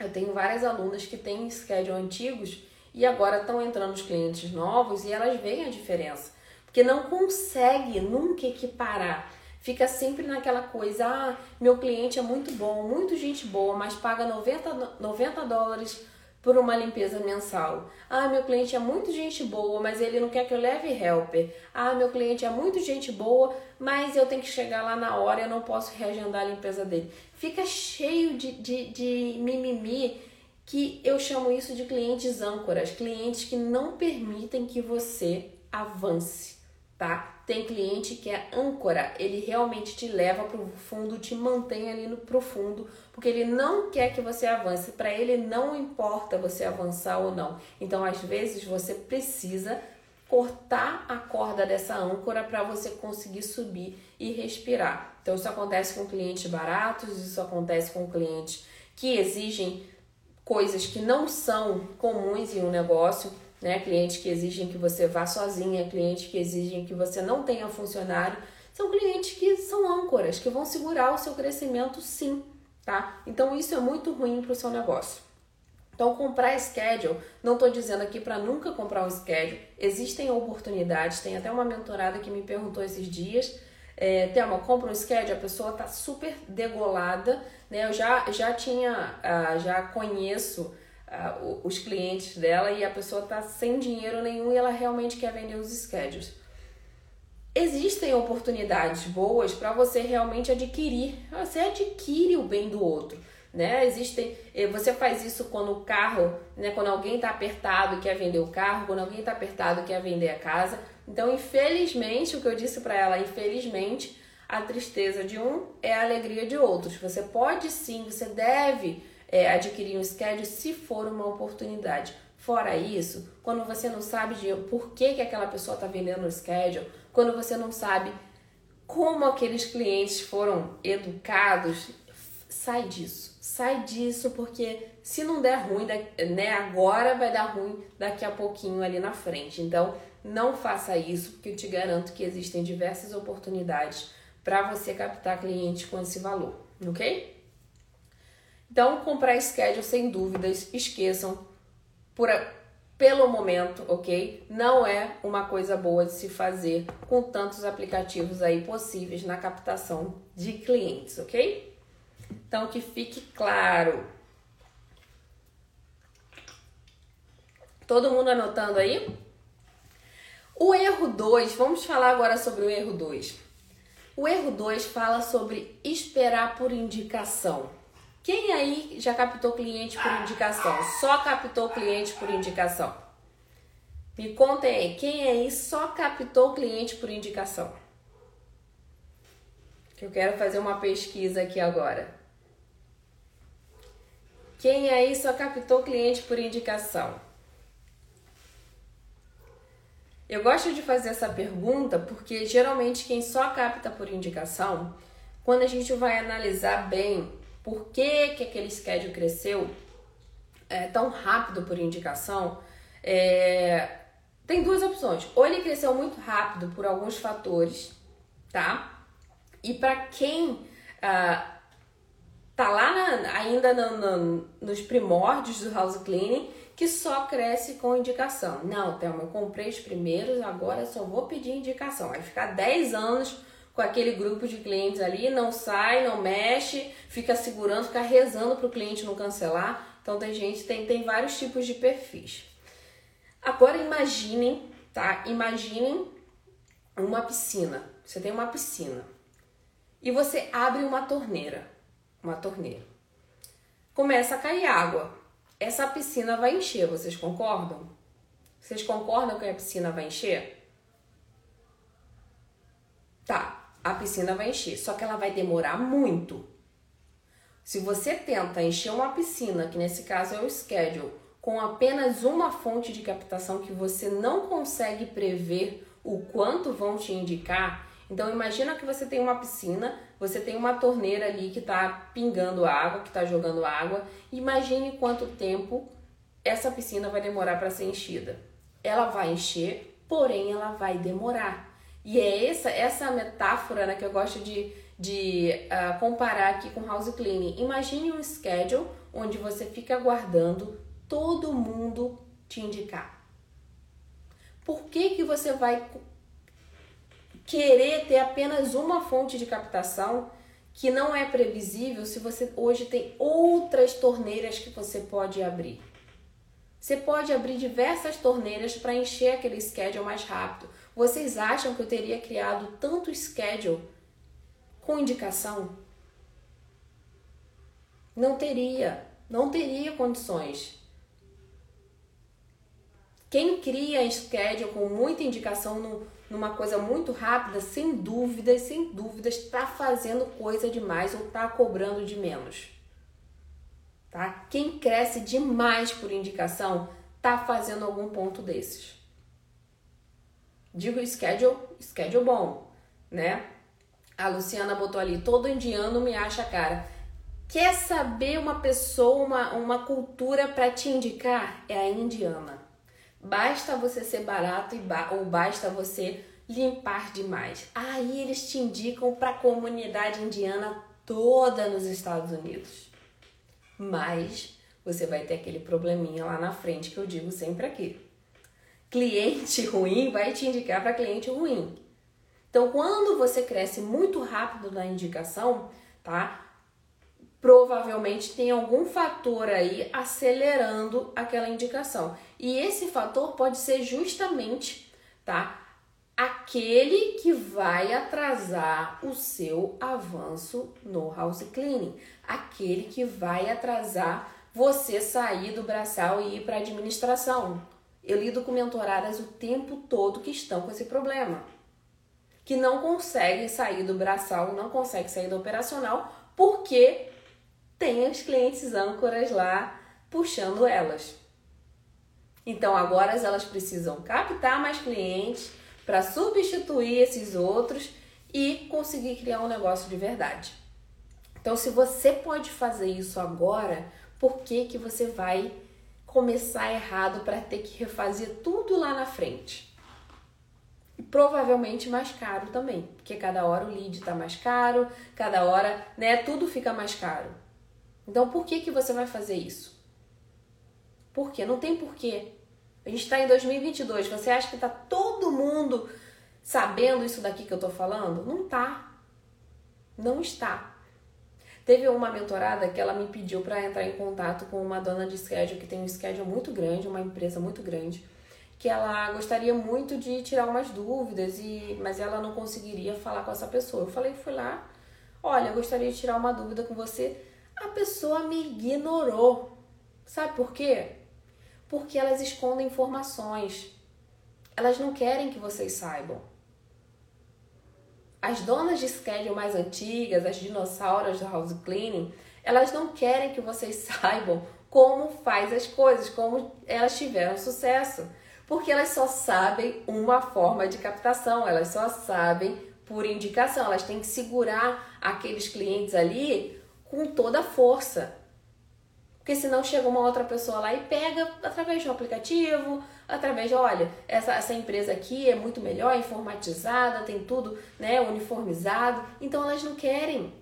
eu tenho várias alunas que têm schedule antigos e agora estão entrando os clientes novos e elas veem a diferença, porque não consegue nunca equiparar. Fica sempre naquela coisa, ah, meu cliente é muito bom, muito gente boa, mas paga 90, 90 dólares por uma limpeza mensal. Ah, meu cliente é muito gente boa, mas ele não quer que eu leve helper. Ah, meu cliente é muito gente boa, mas eu tenho que chegar lá na hora e eu não posso reagendar a limpeza dele. Fica cheio de, de, de mimimi que eu chamo isso de clientes âncoras, clientes que não permitem que você avance, tá? Tem cliente que é âncora, ele realmente te leva para o fundo, te mantém ali no profundo, porque ele não quer que você avance. Para ele não importa você avançar ou não. Então, às vezes, você precisa cortar a corda dessa âncora para você conseguir subir e respirar. Então, isso acontece com clientes baratos, isso acontece com clientes que exigem coisas que não são comuns em um negócio né? Clientes que exigem que você vá sozinha, clientes que exigem que você não tenha funcionário, são clientes que são âncoras, que vão segurar o seu crescimento sim, tá? Então isso é muito ruim para o seu negócio. Então, comprar schedule, não estou dizendo aqui para nunca comprar um schedule, existem oportunidades. Tem até uma mentorada que me perguntou esses dias: é, Thelma, compra um schedule, a pessoa está super degolada, né? Eu já, já tinha, uh, já conheço uh, os clientes dela e a pessoa está sem dinheiro nenhum e ela realmente quer vender os schedules. Existem oportunidades boas para você realmente adquirir. Você adquire o bem do outro. Né? Existem, eh, você faz isso quando o carro, né? quando alguém está apertado e quer vender o carro, quando alguém está apertado e quer vender a casa. Então, infelizmente, o que eu disse para ela, infelizmente, a tristeza de um é a alegria de outros. Você pode sim, você deve é, adquirir um schedule se for uma oportunidade. Fora isso, quando você não sabe de por que, que aquela pessoa está vendendo o schedule, quando você não sabe como aqueles clientes foram educados, sai disso. Sai disso porque se não der ruim, né, agora vai dar ruim daqui a pouquinho ali na frente. Então, não faça isso, porque eu te garanto que existem diversas oportunidades para você captar clientes com esse valor, ok? Então, comprar schedule sem dúvidas, esqueçam por, pelo momento, ok? Não é uma coisa boa de se fazer com tantos aplicativos aí possíveis na captação de clientes, ok? Então, que fique claro. Todo mundo anotando aí? O erro 2, vamos falar agora sobre o erro 2. O erro 2 fala sobre esperar por indicação. Quem aí já captou cliente por indicação? Só captou cliente por indicação? Me contem aí, quem aí só captou cliente por indicação? Eu quero fazer uma pesquisa aqui agora. Quem aí só captou cliente por indicação? Eu gosto de fazer essa pergunta porque geralmente quem só capta por indicação, quando a gente vai analisar bem por que, que aquele schedule cresceu é, tão rápido por indicação, é, tem duas opções. Ou ele cresceu muito rápido por alguns fatores, tá? E para quem ah, tá lá na, ainda no, no, nos primórdios do house cleaning, que só cresce com indicação. Não, Thelma, eu comprei os primeiros, agora só vou pedir indicação. Vai ficar 10 anos com aquele grupo de clientes ali, não sai, não mexe, fica segurando, fica rezando para o cliente não cancelar. Então tem gente, tem, tem vários tipos de perfis. Agora imaginem, tá? Imaginem uma piscina. Você tem uma piscina e você abre uma torneira, uma torneira. Começa a cair água. Essa piscina vai encher, vocês concordam? Vocês concordam que a piscina vai encher? Tá, a piscina vai encher, só que ela vai demorar muito. Se você tenta encher uma piscina, que nesse caso é o schedule, com apenas uma fonte de captação que você não consegue prever o quanto vão te indicar, então imagina que você tem uma piscina, você tem uma torneira ali que está pingando água, que está jogando água. Imagine quanto tempo essa piscina vai demorar para ser enchida. Ela vai encher, porém ela vai demorar. E é essa essa metáfora né, que eu gosto de, de uh, comparar aqui com house cleaning. Imagine um schedule onde você fica aguardando todo mundo te indicar. Por que, que você vai querer ter apenas uma fonte de captação que não é previsível se você hoje tem outras torneiras que você pode abrir? Você pode abrir diversas torneiras para encher aquele schedule mais rápido. Vocês acham que eu teria criado tanto schedule com indicação? Não teria, não teria condições. Quem cria schedule com muita indicação no, numa coisa muito rápida, sem dúvidas, sem dúvidas, está fazendo coisa demais ou está cobrando de menos. Tá? Quem cresce demais por indicação está fazendo algum ponto desses. Digo schedule, schedule bom, né? A Luciana botou ali, todo indiano me acha cara. Quer saber uma pessoa, uma, uma cultura para te indicar? É a indiana. Basta você ser barato ba ou basta você limpar demais. Aí eles te indicam para a comunidade indiana toda nos Estados Unidos. Mas você vai ter aquele probleminha lá na frente que eu digo sempre aqui. Cliente ruim vai te indicar para cliente ruim. Então, quando você cresce muito rápido na indicação, tá? Provavelmente tem algum fator aí acelerando aquela indicação. E esse fator pode ser justamente, tá? Aquele que vai atrasar o seu avanço no house cleaning, aquele que vai atrasar você sair do braçal e ir para administração. Eu lido com mentoradas o tempo todo que estão com esse problema, que não conseguem sair do braçal, não conseguem sair do operacional porque tem os clientes âncoras lá puxando elas. Então agora elas precisam captar mais clientes para substituir esses outros e conseguir criar um negócio de verdade. Então, se você pode fazer isso agora, por que, que você vai começar errado para ter que refazer tudo lá na frente? E provavelmente mais caro também, porque cada hora o lead está mais caro, cada hora, né, tudo fica mais caro. Então, por que, que você vai fazer isso? Por quê? Não tem porquê. A gente está em 2022. Você acha que está todo mundo sabendo isso daqui que eu estou falando? Não tá. Não está. Teve uma mentorada que ela me pediu para entrar em contato com uma dona de schedule que tem um schedule muito grande, uma empresa muito grande, que ela gostaria muito de tirar umas dúvidas e mas ela não conseguiria falar com essa pessoa. Eu falei, fui lá, olha, eu gostaria de tirar uma dúvida com você a pessoa me ignorou. Sabe por quê? Porque elas escondem informações. Elas não querem que vocês saibam. As donas de schedule mais antigas, as dinossauras do house cleaning, elas não querem que vocês saibam como faz as coisas, como elas tiveram sucesso. Porque elas só sabem uma forma de captação, elas só sabem por indicação, elas têm que segurar aqueles clientes ali com toda a força. Porque senão chega uma outra pessoa lá e pega através de um aplicativo, através de, olha, essa, essa empresa aqui é muito melhor, informatizada, tem tudo né, uniformizado. Então elas não querem.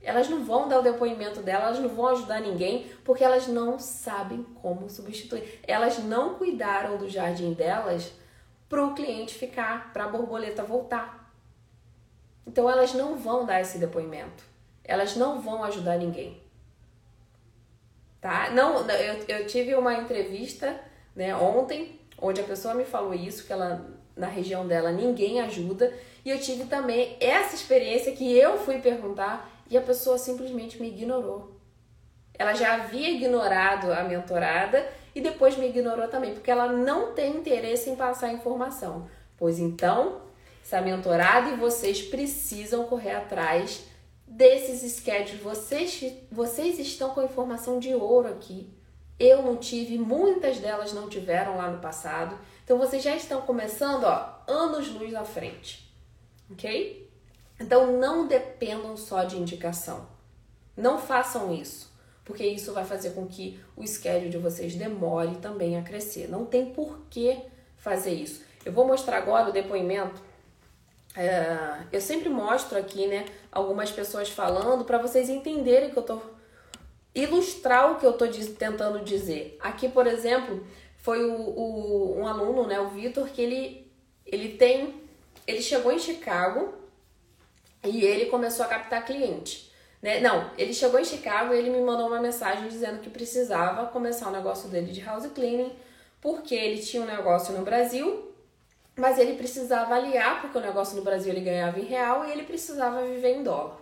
Elas não vão dar o depoimento dela, elas não vão ajudar ninguém, porque elas não sabem como substituir. Elas não cuidaram do jardim delas para o cliente ficar, para a borboleta voltar. Então elas não vão dar esse depoimento elas não vão ajudar ninguém. Tá? Não, eu, eu tive uma entrevista né, ontem, onde a pessoa me falou isso, que ela na região dela ninguém ajuda, e eu tive também essa experiência que eu fui perguntar e a pessoa simplesmente me ignorou. Ela já havia ignorado a mentorada e depois me ignorou também, porque ela não tem interesse em passar informação. Pois então, essa mentorada e vocês precisam correr atrás desses schedules. Vocês, vocês estão com informação de ouro aqui. Eu não tive, muitas delas não tiveram lá no passado. Então vocês já estão começando, ó, anos luz à frente. OK? Então não dependam só de indicação. Não façam isso, porque isso vai fazer com que o schedule de vocês demore também a crescer. Não tem por que fazer isso. Eu vou mostrar agora o depoimento é, eu sempre mostro aqui, né, algumas pessoas falando para vocês entenderem que eu tô ilustrar o que eu tô tentando dizer. Aqui, por exemplo, foi o, o um aluno, né, o Vitor, que ele ele tem ele chegou em Chicago e ele começou a captar cliente. Né? Não, ele chegou em Chicago e ele me mandou uma mensagem dizendo que precisava começar o negócio dele de house cleaning, porque ele tinha um negócio no Brasil mas ele precisava aliar, porque o negócio no Brasil ele ganhava em real e ele precisava viver em dólar.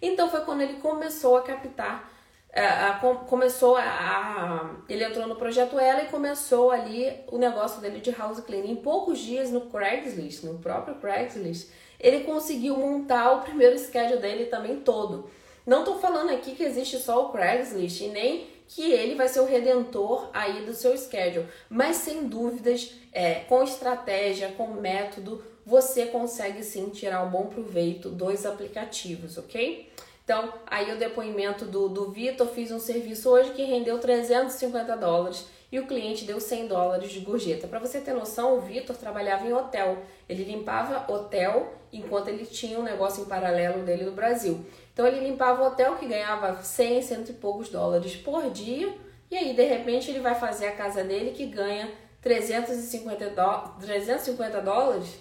Então foi quando ele começou a captar, a, é, a, começou a, a, Ele entrou no projeto Ela e começou ali o negócio dele de house cleaning. Em poucos dias no Craigslist, no próprio Craigslist, ele conseguiu montar o primeiro schedule dele também todo. Não estou falando aqui que existe só o Craigslist e nem que ele vai ser o redentor aí do seu schedule. Mas sem dúvidas, é, com estratégia, com método, você consegue sim tirar um bom proveito dos aplicativos, ok? Então, aí o depoimento do, do Vitor, fiz um serviço hoje que rendeu 350 dólares e o cliente deu 100 dólares de gorjeta. Para você ter noção, o Vitor trabalhava em hotel. Ele limpava hotel enquanto ele tinha um negócio em paralelo dele no Brasil. Então ele limpava o hotel que ganhava 100, cento e poucos dólares por dia. E aí, de repente, ele vai fazer a casa dele que ganha 350, do... 350 dólares.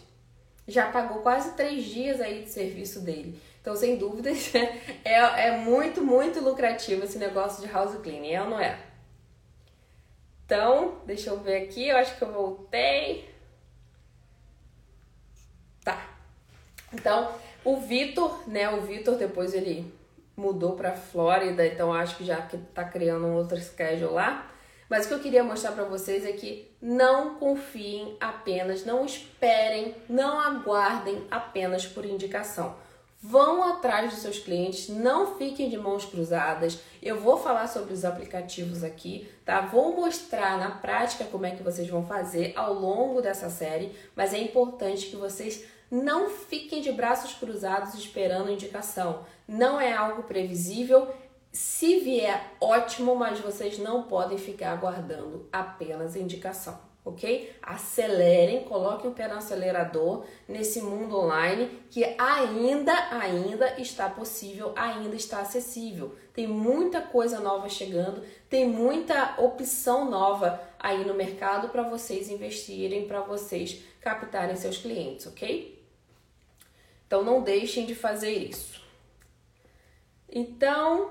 Já pagou quase três dias aí de serviço dele. Então, sem dúvidas, é, é muito, muito lucrativo esse negócio de house cleaning, é ou não é? Então, deixa eu ver aqui, eu acho que eu voltei. Tá. Então, o Vitor, né? O Vitor depois ele mudou para Flórida, então acho que já que tá criando um outro schedule lá. Mas o que eu queria mostrar para vocês é que não confiem apenas, não esperem, não aguardem apenas por indicação. Vão atrás dos seus clientes, não fiquem de mãos cruzadas. Eu vou falar sobre os aplicativos aqui, tá? Vou mostrar na prática como é que vocês vão fazer ao longo dessa série, mas é importante que vocês não fiquem de braços cruzados esperando indicação. Não é algo previsível. Se vier, ótimo, mas vocês não podem ficar aguardando apenas indicação, ok? Acelerem, coloquem o pé no acelerador nesse mundo online que ainda, ainda está possível, ainda está acessível. Tem muita coisa nova chegando, tem muita opção nova aí no mercado para vocês investirem, para vocês captarem seus clientes, ok? Então não deixem de fazer isso. Então,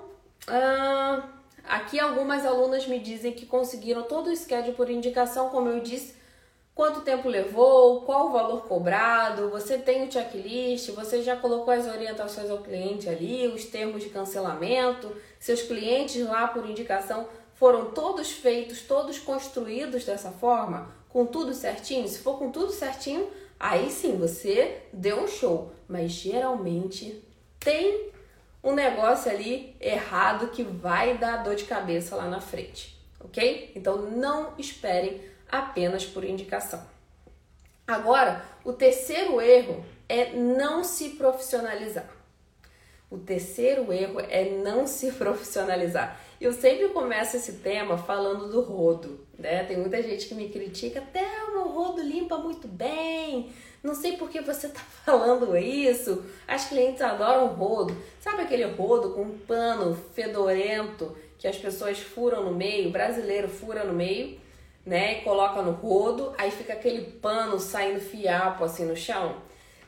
uh, aqui algumas alunas me dizem que conseguiram todo o schedule por indicação, como eu disse, quanto tempo levou, qual o valor cobrado, você tem o checklist, você já colocou as orientações ao cliente ali, os termos de cancelamento, seus clientes lá por indicação foram todos feitos, todos construídos dessa forma, com tudo certinho. Se for com tudo certinho, Aí sim, você deu um show, mas geralmente tem um negócio ali errado que vai dar dor de cabeça lá na frente, ok? Então não esperem apenas por indicação. Agora, o terceiro erro é não se profissionalizar. O terceiro erro é não se profissionalizar. Eu sempre começo esse tema falando do rodo, né? Tem muita gente que me critica, até o rodo limpa muito bem. Não sei por que você tá falando isso. As clientes adoram rodo. Sabe aquele rodo com um pano fedorento que as pessoas furam no meio, o brasileiro fura no meio, né? E coloca no rodo, aí fica aquele pano saindo fiapo assim no chão.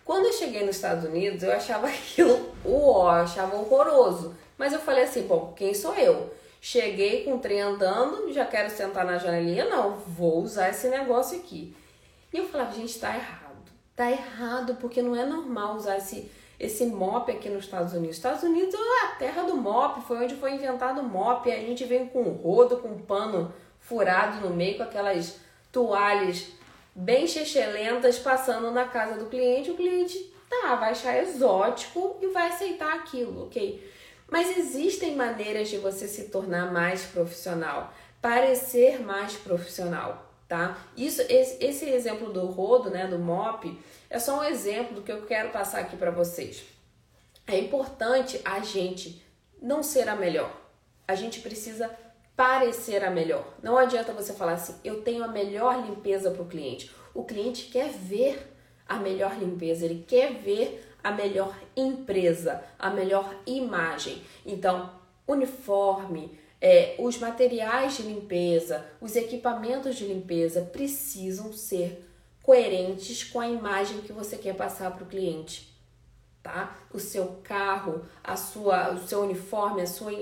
Quando eu cheguei nos Estados Unidos, eu achava aquilo, uó, achava horroroso. Mas eu falei assim, bom, quem sou eu? Cheguei com o trem andando, já quero sentar na janelinha, não, vou usar esse negócio aqui. E eu falava, gente, tá errado. Tá errado, porque não é normal usar esse, esse mop aqui nos Estados Unidos. Estados Unidos é a terra do mop, foi onde foi inventado o mop. A gente vem com rodo, com pano furado no meio, com aquelas toalhas bem chechelentas passando na casa do cliente. O cliente tá, vai achar exótico e vai aceitar aquilo, ok? Mas existem maneiras de você se tornar mais profissional, parecer mais profissional, tá? Isso, esse, esse exemplo do rodo, né, do mop, é só um exemplo do que eu quero passar aqui para vocês. É importante a gente não ser a melhor. A gente precisa parecer a melhor. Não adianta você falar assim, eu tenho a melhor limpeza para o cliente. O cliente quer ver a melhor limpeza, ele quer ver a melhor empresa, a melhor imagem. Então, uniforme, é, os materiais de limpeza, os equipamentos de limpeza precisam ser coerentes com a imagem que você quer passar para o cliente. Tá? O seu carro, a sua, o seu uniforme, a sua,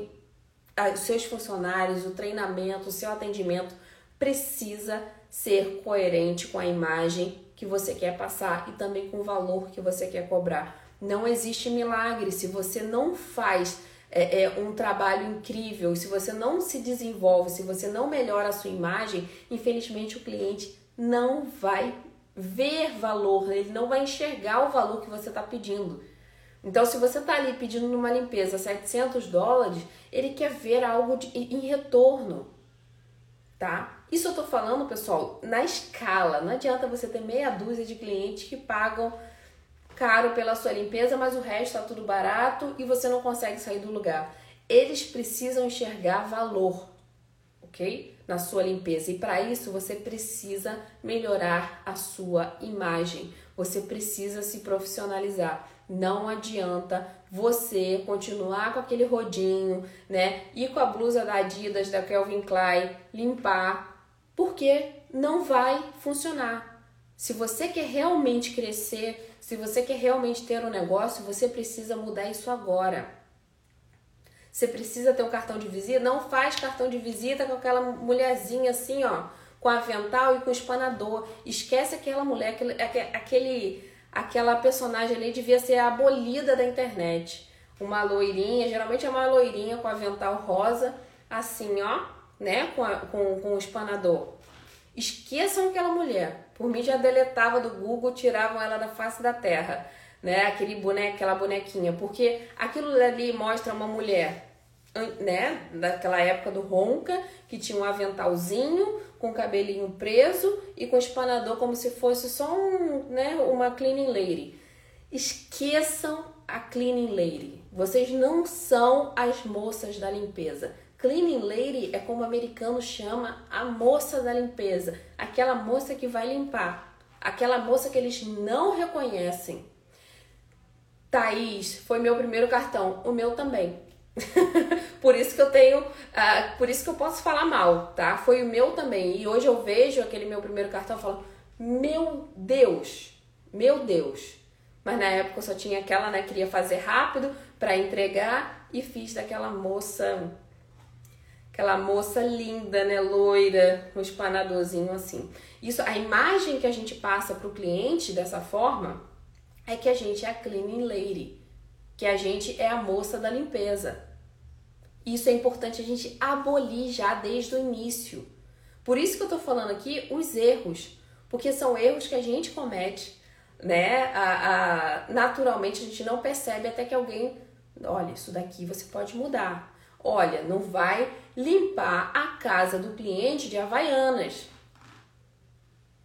a, os seus funcionários, o treinamento, o seu atendimento precisa ser coerente com a imagem que você quer passar e também com o valor que você quer cobrar. Não existe milagre se você não faz é, é, um trabalho incrível, se você não se desenvolve, se você não melhora a sua imagem, infelizmente o cliente não vai ver valor, ele não vai enxergar o valor que você está pedindo. Então, se você está ali pedindo numa limpeza 700 dólares, ele quer ver algo de, em retorno, tá? Isso eu estou falando, pessoal, na escala. Não adianta você ter meia dúzia de clientes que pagam caro pela sua limpeza, mas o resto está tudo barato e você não consegue sair do lugar. Eles precisam enxergar valor, ok? Na sua limpeza. E para isso você precisa melhorar a sua imagem. Você precisa se profissionalizar. Não adianta você continuar com aquele rodinho, né? Ir com a blusa da Adidas, da Calvin Klein, limpar, porque não vai funcionar. Se você quer realmente crescer, se você quer realmente ter um negócio, você precisa mudar isso agora. Você precisa ter um cartão de visita? Não faz cartão de visita com aquela mulherzinha assim, ó, com avental e com espanador. Esquece aquela mulher, aquele, aquele, aquela personagem ali devia ser abolida da internet. Uma loirinha, geralmente é uma loirinha com avental rosa, assim, ó, né, com, a, com, com o espanador. Esqueçam aquela mulher. Por mim já deletava do Google, tiravam ela da face da terra, né? Aquele boneco, aquela bonequinha, porque aquilo ali mostra uma mulher, né, daquela época do Ronca, que tinha um aventalzinho com cabelinho preso e com espanador como se fosse só um, né, uma cleaning lady. Esqueçam a cleaning lady. Vocês não são as moças da limpeza. Cleaning lady é como o americano chama a moça da limpeza, aquela moça que vai limpar, aquela moça que eles não reconhecem. Thaís, foi meu primeiro cartão, o meu também. por isso que eu tenho, uh, por isso que eu posso falar mal, tá? Foi o meu também. E hoje eu vejo aquele meu primeiro cartão e falo, meu Deus, meu Deus. Mas na época eu só tinha aquela, né? Queria fazer rápido para entregar e fiz daquela moça aquela moça linda, né, loira, com um espanadorzinho assim. Isso, a imagem que a gente passa para o cliente dessa forma é que a gente é a cleaning lady, que a gente é a moça da limpeza. Isso é importante a gente abolir já desde o início. Por isso que eu tô falando aqui os erros, porque são erros que a gente comete, né? A, a, naturalmente a gente não percebe até que alguém, olha, isso daqui você pode mudar. Olha, não vai limpar a casa do cliente de Havaianas.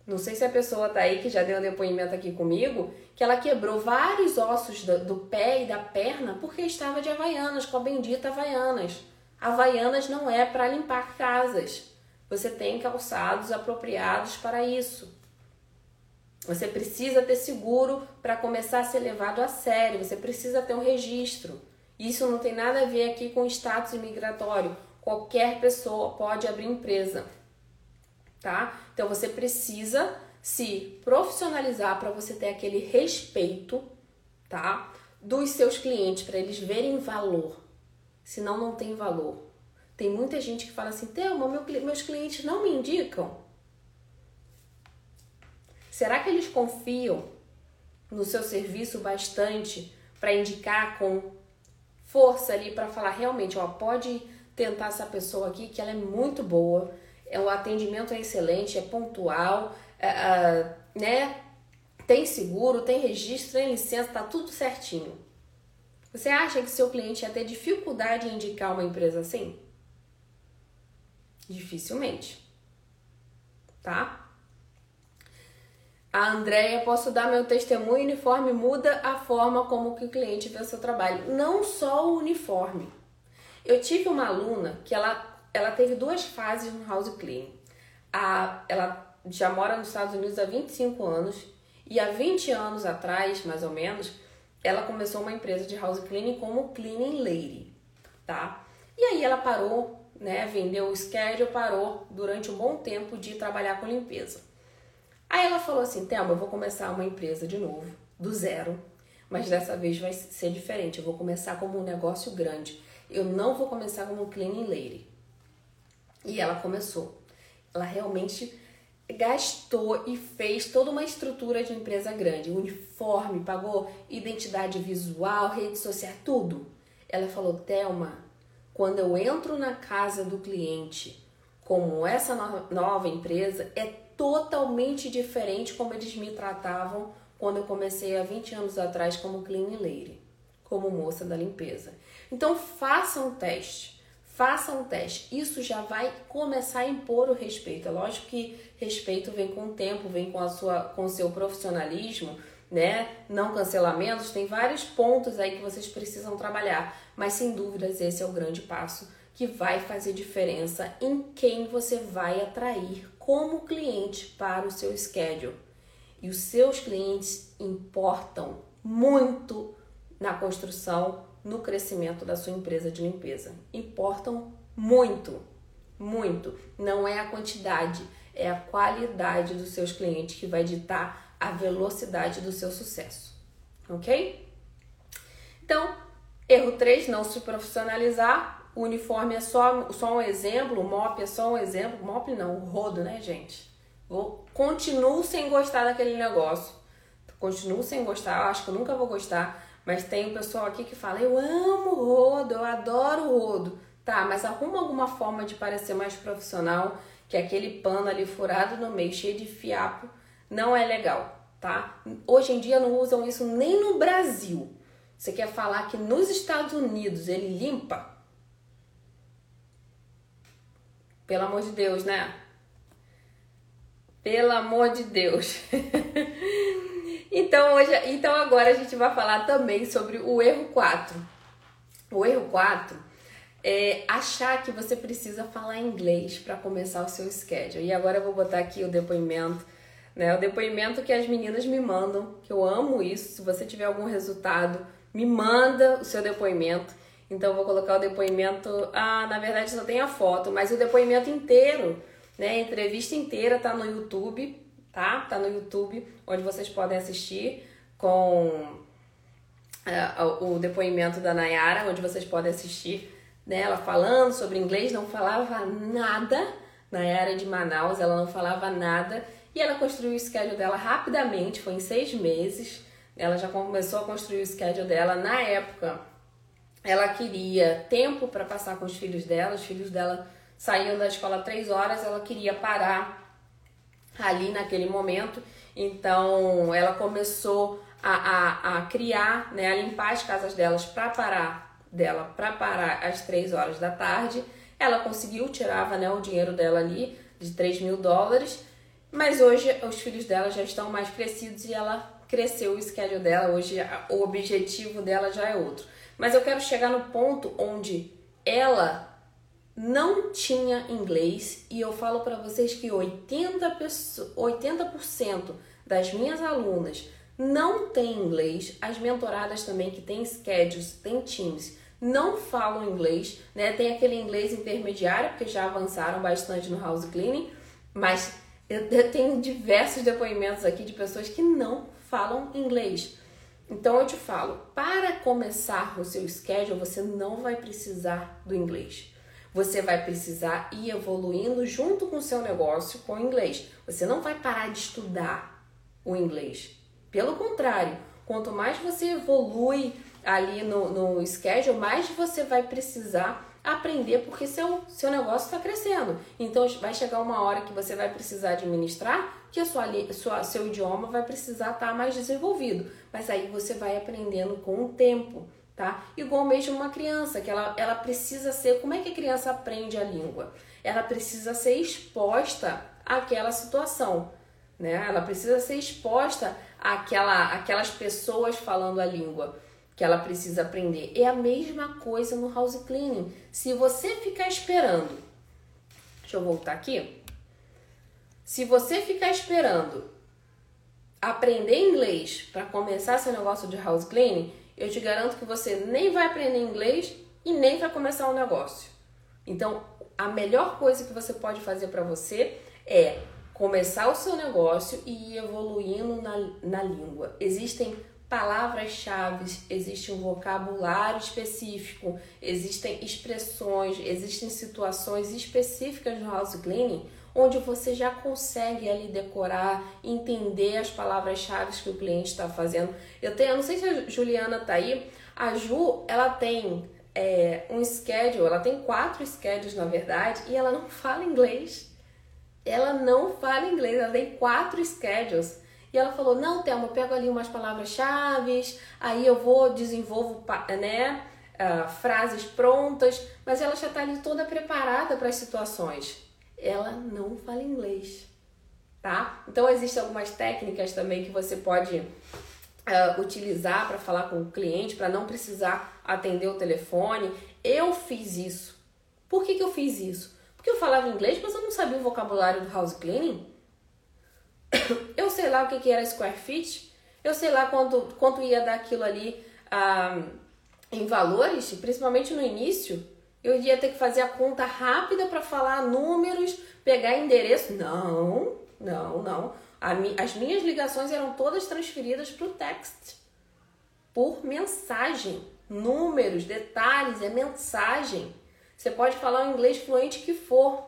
Não sei se a pessoa tá aí que já deu um depoimento aqui comigo, que ela quebrou vários ossos do, do pé e da perna porque estava de Havaianas, com a bendita Havaianas. Havaianas não é para limpar casas. Você tem calçados apropriados para isso. Você precisa ter seguro para começar a ser levado a sério. Você precisa ter um registro. Isso não tem nada a ver aqui com status imigratório. Qualquer pessoa pode abrir empresa, tá? Então você precisa se profissionalizar para você ter aquele respeito, tá? Dos seus clientes, para eles verem valor. Senão não tem valor. Tem muita gente que fala assim: Thelma, meu, meus clientes não me indicam. Será que eles confiam no seu serviço bastante para indicar com força ali para falar realmente, ó, pode tentar essa pessoa aqui que ela é muito boa, é, o atendimento é excelente, é pontual, é, é, né? Tem seguro, tem registro, tem licença, tá tudo certinho. Você acha que seu cliente ia ter dificuldade em indicar uma empresa assim? Dificilmente. Tá? A Andréia, posso dar meu testemunho, o uniforme muda a forma como que o cliente vê o seu trabalho. Não só o uniforme. Eu tive uma aluna que ela, ela teve duas fases no house cleaning. A, ela já mora nos Estados Unidos há 25 anos E há 20 anos atrás, mais ou menos, ela começou uma empresa de house cleaning como Cleaning Lady, tá? E aí ela parou, né, vendeu o schedule, parou durante um bom tempo de trabalhar com limpeza. Aí ela falou assim, Thelma, eu vou começar uma empresa de novo, do zero, mas dessa vez vai ser diferente, eu vou começar como um negócio grande. Eu não vou começar como Cleaning Lady. E ela começou. Ela realmente gastou e fez toda uma estrutura de empresa grande, uniforme, pagou identidade visual, rede social, tudo. Ela falou: Thelma, quando eu entro na casa do cliente como essa nova empresa, é totalmente diferente como eles me tratavam quando eu comecei há 20 anos atrás como clean lady, como moça da limpeza. Então faça um teste faça um teste. Isso já vai começar a impor o respeito. É lógico que respeito vem com o tempo, vem com a sua com o seu profissionalismo, né? Não cancelamentos, tem vários pontos aí que vocês precisam trabalhar, mas sem dúvidas esse é o grande passo que vai fazer diferença em quem você vai atrair como cliente para o seu schedule. E os seus clientes importam muito na construção no crescimento da sua empresa de limpeza. Importam muito, muito. Não é a quantidade, é a qualidade dos seus clientes que vai ditar a velocidade do seu sucesso. Ok? Então, erro 3, não se profissionalizar. O uniforme é só, só um exemplo, o MOP é só um exemplo. MOP não, o rodo, né, gente? Vou, continuo sem gostar daquele negócio. Continuo sem gostar, acho que eu nunca vou gostar mas tem um pessoal aqui que fala: eu amo rodo, eu adoro rodo. Tá, mas arruma alguma forma de parecer mais profissional, que aquele pano ali furado no meio, cheio de fiapo, não é legal, tá? Hoje em dia não usam isso nem no Brasil. Você quer falar que nos Estados Unidos ele limpa? Pelo amor de Deus, né? Pelo amor de Deus. Então, hoje, então agora a gente vai falar também sobre o erro 4. O erro 4 é achar que você precisa falar inglês para começar o seu schedule. E agora eu vou botar aqui o depoimento, né? O depoimento que as meninas me mandam, que eu amo isso. Se você tiver algum resultado, me manda o seu depoimento. Então eu vou colocar o depoimento. Ah, na verdade só tem a foto, mas o depoimento inteiro, né? A entrevista inteira tá no YouTube tá? Tá no YouTube, onde vocês podem assistir com uh, o depoimento da Nayara, onde vocês podem assistir né, ela falando sobre inglês, não falava nada. Nayara de Manaus, ela não falava nada. E ela construiu o schedule dela rapidamente, foi em seis meses. Ela já começou a construir o schedule dela na época. Ela queria tempo para passar com os filhos dela. Os filhos dela saíam da escola três horas, ela queria parar ali naquele momento. Então ela começou a, a, a criar, né, a limpar as casas delas para parar dela para parar às três horas da tarde. Ela conseguiu, tirava né, o dinheiro dela ali de 3 mil dólares, mas hoje os filhos dela já estão mais crescidos e ela cresceu o schedule dela. Hoje o objetivo dela já é outro. Mas eu quero chegar no ponto onde ela não tinha inglês e eu falo para vocês que 80%, 80 das minhas alunas não tem inglês, as mentoradas também que têm schedules, têm teams, não falam inglês, né? Tem aquele inglês intermediário, porque já avançaram bastante no house cleaning, mas eu, eu tenho diversos depoimentos aqui de pessoas que não falam inglês. Então eu te falo, para começar o seu schedule, você não vai precisar do inglês você vai precisar ir evoluindo junto com o seu negócio com o inglês. Você não vai parar de estudar o inglês. Pelo contrário, quanto mais você evolui ali no, no schedule, mais você vai precisar aprender porque seu, seu negócio está crescendo. Então vai chegar uma hora que você vai precisar administrar que a sua, sua, seu idioma vai precisar estar tá mais desenvolvido. Mas aí você vai aprendendo com o tempo tá? Igual mesmo uma criança, que ela, ela precisa ser. Como é que a criança aprende a língua? Ela precisa ser exposta àquela situação, né? Ela precisa ser exposta àquela, àquelas pessoas falando a língua que ela precisa aprender. É a mesma coisa no house cleaning. Se você ficar esperando, deixa eu voltar aqui. Se você ficar esperando aprender inglês para começar seu negócio de house cleaning, eu te garanto que você nem vai aprender inglês e nem vai começar um negócio. Então, a melhor coisa que você pode fazer para você é começar o seu negócio e ir evoluindo na, na língua. Existem palavras-chave, existe um vocabulário específico, existem expressões, existem situações específicas no house cleaning onde você já consegue ali decorar, entender as palavras-chave que o cliente está fazendo. Eu tenho, eu não sei se a Juliana tá aí, a Ju, ela tem é, um schedule, ela tem quatro schedules na verdade, e ela não fala inglês. Ela não fala inglês, ela tem quatro schedules. E ela falou: Não, Thelma, eu pego ali umas palavras-chave, aí eu vou, desenvolvo né, uh, frases prontas, mas ela já está ali toda preparada para as situações. Ela não fala inglês, tá? Então, existem algumas técnicas também que você pode uh, utilizar para falar com o cliente, para não precisar atender o telefone. Eu fiz isso. Por que, que eu fiz isso? Porque eu falava inglês, mas eu não sabia o vocabulário do house cleaning. Eu sei lá o que, que era square feet, eu sei lá quanto, quanto ia dar aquilo ali ah, em valores, principalmente no início. Eu ia ter que fazer a conta rápida para falar números, pegar endereço. Não, não, não. as minhas ligações eram todas transferidas para o text, por mensagem. Números, detalhes, é mensagem. Você pode falar o inglês fluente que for,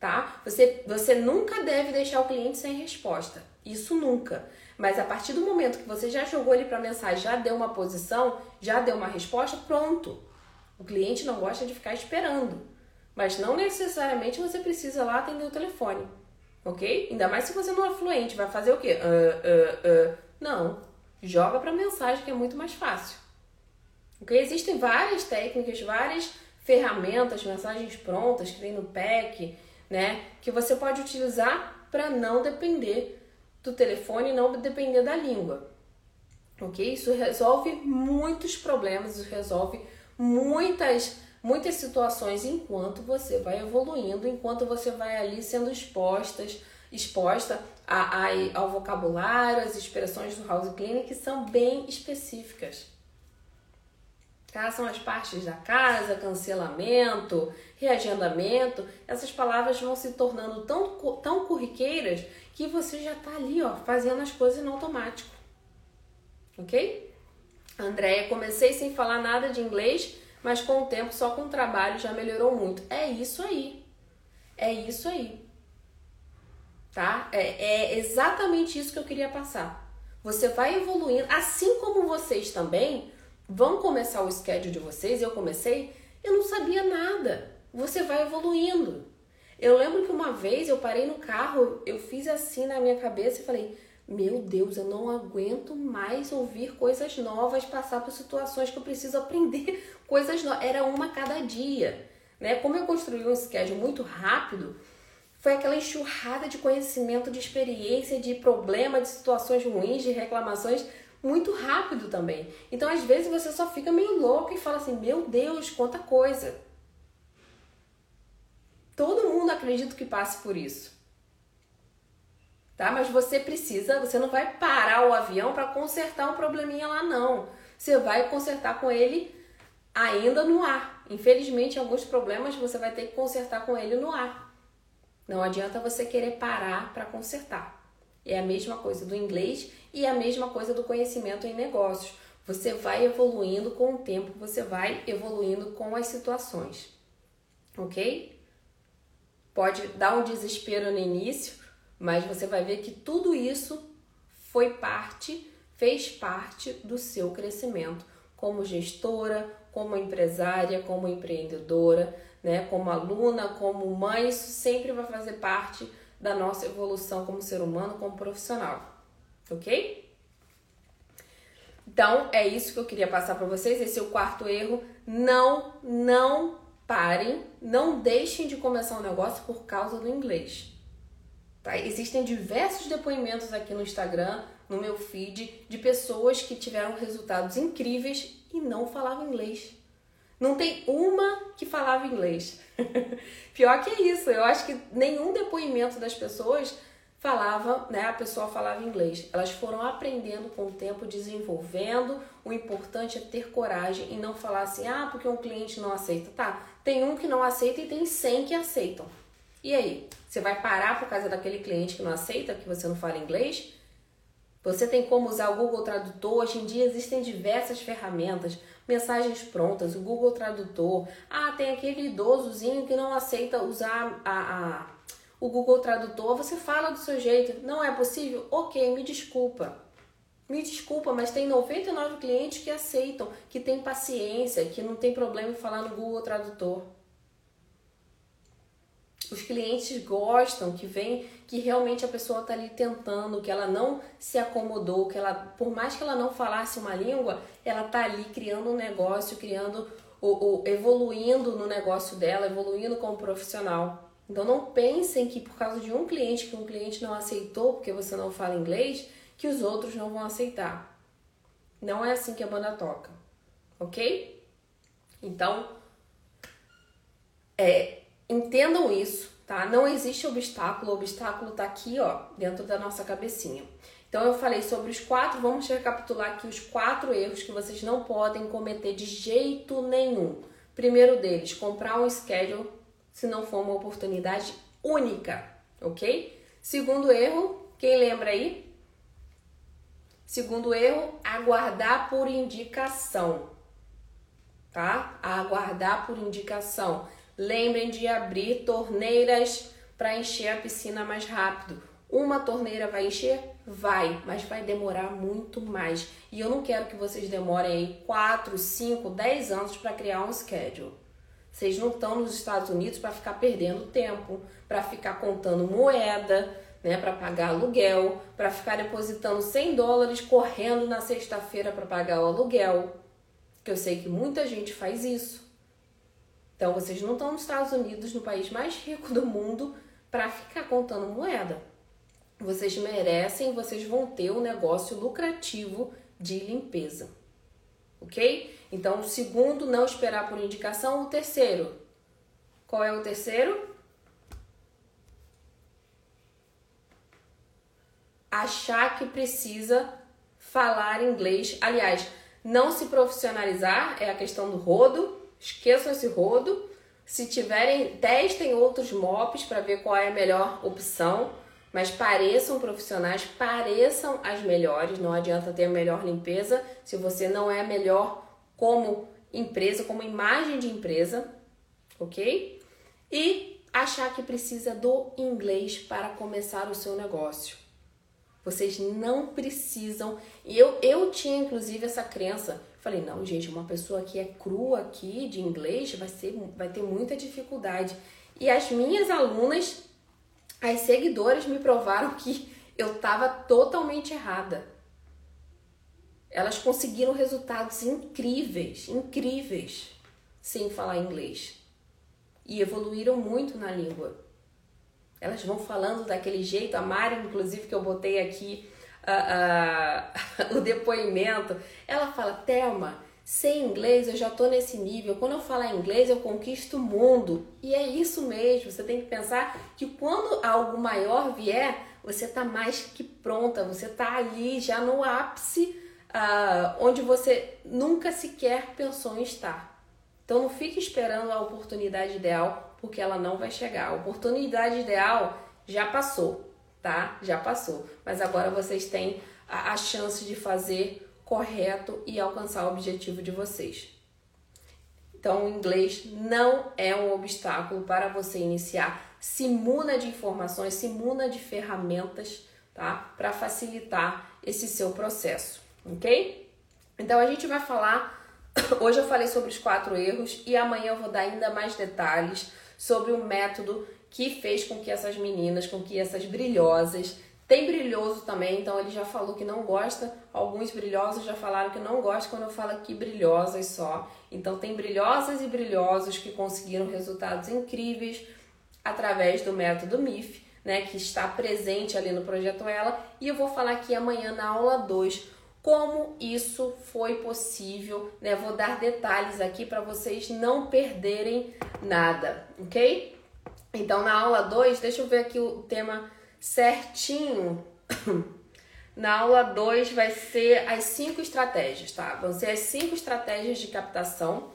tá? Você, você nunca deve deixar o cliente sem resposta. Isso nunca. Mas a partir do momento que você já jogou ele para mensagem, já deu uma posição, já deu uma resposta, pronto. O cliente não gosta de ficar esperando. Mas não necessariamente você precisa lá atender o telefone. Ok? Ainda mais se você não é fluente. Vai fazer o quê? Uh, uh, uh. Não. Joga para mensagem que é muito mais fácil. Ok? Existem várias técnicas, várias ferramentas, mensagens prontas que vem no pack, né? Que você pode utilizar para não depender do telefone não depender da língua. Ok? Isso resolve muitos problemas, isso resolve muitas muitas situações enquanto você vai evoluindo, enquanto você vai ali sendo expostas, exposta a, a, ao vocabulário, as expressões do house cleaning que são bem específicas. Tá? São as partes da casa, cancelamento, reagendamento. Essas palavras vão se tornando tão, tão corriqueiras que você já está ali, ó, fazendo as coisas no automático. Ok? Andréia, comecei sem falar nada de inglês, mas com o tempo, só com o trabalho, já melhorou muito. É isso aí. É isso aí. Tá? É, é exatamente isso que eu queria passar. Você vai evoluindo, assim como vocês também vão começar o schedule de vocês. Eu comecei, eu não sabia nada. Você vai evoluindo. Eu lembro que uma vez eu parei no carro, eu fiz assim na minha cabeça e falei: meu Deus, eu não aguento mais ouvir coisas novas, passar por situações que eu preciso aprender coisas novas. Era uma cada dia. Né? Como eu construí um schedule muito rápido, foi aquela enxurrada de conhecimento, de experiência, de problema, de situações ruins, de reclamações, muito rápido também. Então, às vezes, você só fica meio louco e fala assim: Meu Deus, quanta coisa. Todo mundo acredita que passe por isso tá? Mas você precisa, você não vai parar o avião para consertar um probleminha lá não. Você vai consertar com ele ainda no ar. Infelizmente, alguns problemas você vai ter que consertar com ele no ar. Não adianta você querer parar para consertar. É a mesma coisa do inglês e a mesma coisa do conhecimento em negócios. Você vai evoluindo com o tempo, você vai evoluindo com as situações. OK? Pode dar um desespero no início, mas você vai ver que tudo isso foi parte, fez parte do seu crescimento como gestora, como empresária, como empreendedora, né, como aluna, como mãe, isso sempre vai fazer parte da nossa evolução como ser humano, como profissional. OK? Então, é isso que eu queria passar para vocês. Esse é o quarto erro. Não, não parem, não deixem de começar um negócio por causa do inglês. Tá? Existem diversos depoimentos aqui no Instagram, no meu feed, de pessoas que tiveram resultados incríveis e não falavam inglês. Não tem uma que falava inglês. Pior que isso, eu acho que nenhum depoimento das pessoas falava, né, a pessoa falava inglês. Elas foram aprendendo com o tempo, desenvolvendo. O importante é ter coragem e não falar assim: "Ah, porque um cliente não aceita". Tá, tem um que não aceita e tem 100 que aceitam. E aí, você vai parar por causa daquele cliente que não aceita, que você não fala inglês? Você tem como usar o Google Tradutor. Hoje em dia existem diversas ferramentas, mensagens prontas, o Google Tradutor. Ah, tem aquele idosozinho que não aceita usar a, a o Google Tradutor, você fala do seu jeito. Não é possível? Ok, me desculpa. Me desculpa, mas tem 99 clientes que aceitam, que têm paciência, que não tem problema em falar no Google Tradutor. Os clientes gostam que vem que realmente a pessoa está ali tentando, que ela não se acomodou, que ela, por mais que ela não falasse uma língua, ela está ali criando um negócio, criando, ou, ou evoluindo no negócio dela, evoluindo como profissional. Então não pensem que por causa de um cliente que um cliente não aceitou porque você não fala inglês, que os outros não vão aceitar. Não é assim que a banda toca, ok? Então, é, entendam isso, tá? Não existe obstáculo, o obstáculo tá aqui, ó, dentro da nossa cabecinha. Então eu falei sobre os quatro, vamos recapitular aqui os quatro erros que vocês não podem cometer de jeito nenhum. Primeiro deles, comprar um schedule se não for uma oportunidade única, ok? Segundo erro, quem lembra aí? Segundo erro, aguardar por indicação, tá? Aguardar por indicação. Lembrem de abrir torneiras para encher a piscina mais rápido. Uma torneira vai encher? Vai, mas vai demorar muito mais. E eu não quero que vocês demorem aí 4, 5, 10 anos para criar um schedule. Vocês não estão nos Estados Unidos para ficar perdendo tempo, para ficar contando moeda, né, para pagar aluguel, para ficar depositando 100 dólares correndo na sexta-feira para pagar o aluguel. Que eu sei que muita gente faz isso. Então vocês não estão nos Estados Unidos, no país mais rico do mundo, para ficar contando moeda. Vocês merecem, vocês vão ter um negócio lucrativo de limpeza. OK? Então, o segundo, não esperar por indicação. O terceiro, qual é o terceiro? Achar que precisa falar inglês. Aliás, não se profissionalizar é a questão do rodo. Esqueçam esse rodo. Se tiverem, testem outros MOPs para ver qual é a melhor opção. Mas pareçam profissionais, pareçam as melhores. Não adianta ter a melhor limpeza se você não é a melhor como empresa, como imagem de empresa, ok? E achar que precisa do inglês para começar o seu negócio. Vocês não precisam. E eu, eu tinha inclusive essa crença. Falei, não, gente, uma pessoa que é crua aqui de inglês vai, ser, vai ter muita dificuldade. E as minhas alunas, as seguidoras, me provaram que eu estava totalmente errada. Elas conseguiram resultados incríveis, incríveis, sem falar inglês. E evoluíram muito na língua. Elas vão falando daquele jeito. A Mari, inclusive, que eu botei aqui o depoimento, ela fala: Thelma, sem inglês eu já tô nesse nível. Quando eu falar inglês, eu conquisto o mundo. E é isso mesmo. Você tem que pensar que quando algo maior vier, você tá mais que pronta, você tá ali já no ápice uh, onde você nunca sequer pensou em estar. Então não fique esperando a oportunidade ideal, porque ela não vai chegar. A oportunidade ideal já passou, tá? Já passou. Mas agora vocês têm a, a chance de fazer correto e alcançar o objetivo de vocês. Então, o inglês não é um obstáculo para você iniciar. Se muna de informações, se muna de ferramentas, tá? Para facilitar esse seu processo ok? Então a gente vai falar. Hoje eu falei sobre os quatro erros e amanhã eu vou dar ainda mais detalhes sobre o método que fez com que essas meninas, com que essas brilhosas, tem brilhoso também, então ele já falou que não gosta. Alguns brilhosos já falaram que não gosta quando eu falo aqui brilhosas só. Então tem brilhosas e brilhosos que conseguiram resultados incríveis através do método MIF, né, que está presente ali no projeto Ela, e eu vou falar aqui amanhã na aula 2 como isso foi possível, né? Vou dar detalhes aqui para vocês não perderem nada, ok? Então, na aula 2, deixa eu ver aqui o tema certinho. Na aula 2 vai ser as cinco estratégias, tá? Vão ser as cinco estratégias de captação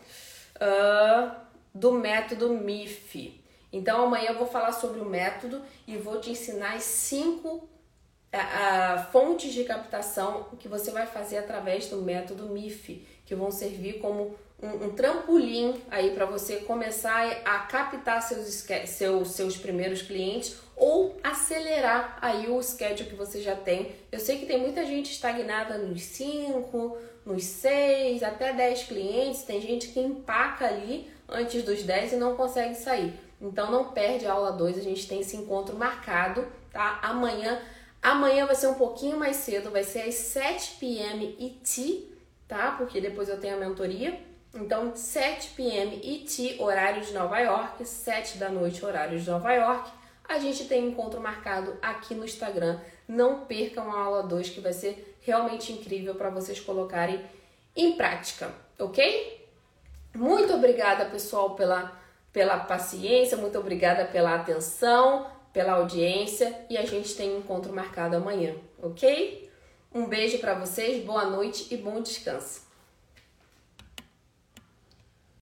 uh, do método MIF. Então amanhã eu vou falar sobre o método e vou te ensinar as cinco uh, fontes de captação que você vai fazer através do método MIF, que vão servir como um, um trampolim aí para você começar a captar seus, seus, seus primeiros clientes ou acelerar aí o schedule que você já tem. Eu sei que tem muita gente estagnada nos 5, nos 6, até 10 clientes, tem gente que empaca ali antes dos 10 e não consegue sair. Então não perde a aula 2, a gente tem esse encontro marcado, tá? Amanhã, amanhã vai ser um pouquinho mais cedo, vai ser às 7 p.m. ET, tá? Porque depois eu tenho a mentoria. Então, 7 p.m. ET, horário de Nova York, 7 da noite, horário de Nova York. A gente tem encontro marcado aqui no Instagram. Não percam a aula 2, que vai ser realmente incrível para vocês colocarem em prática, ok? Muito obrigada, pessoal, pela, pela paciência, muito obrigada pela atenção, pela audiência e a gente tem encontro marcado amanhã, ok? Um beijo para vocês, boa noite e bom descanso.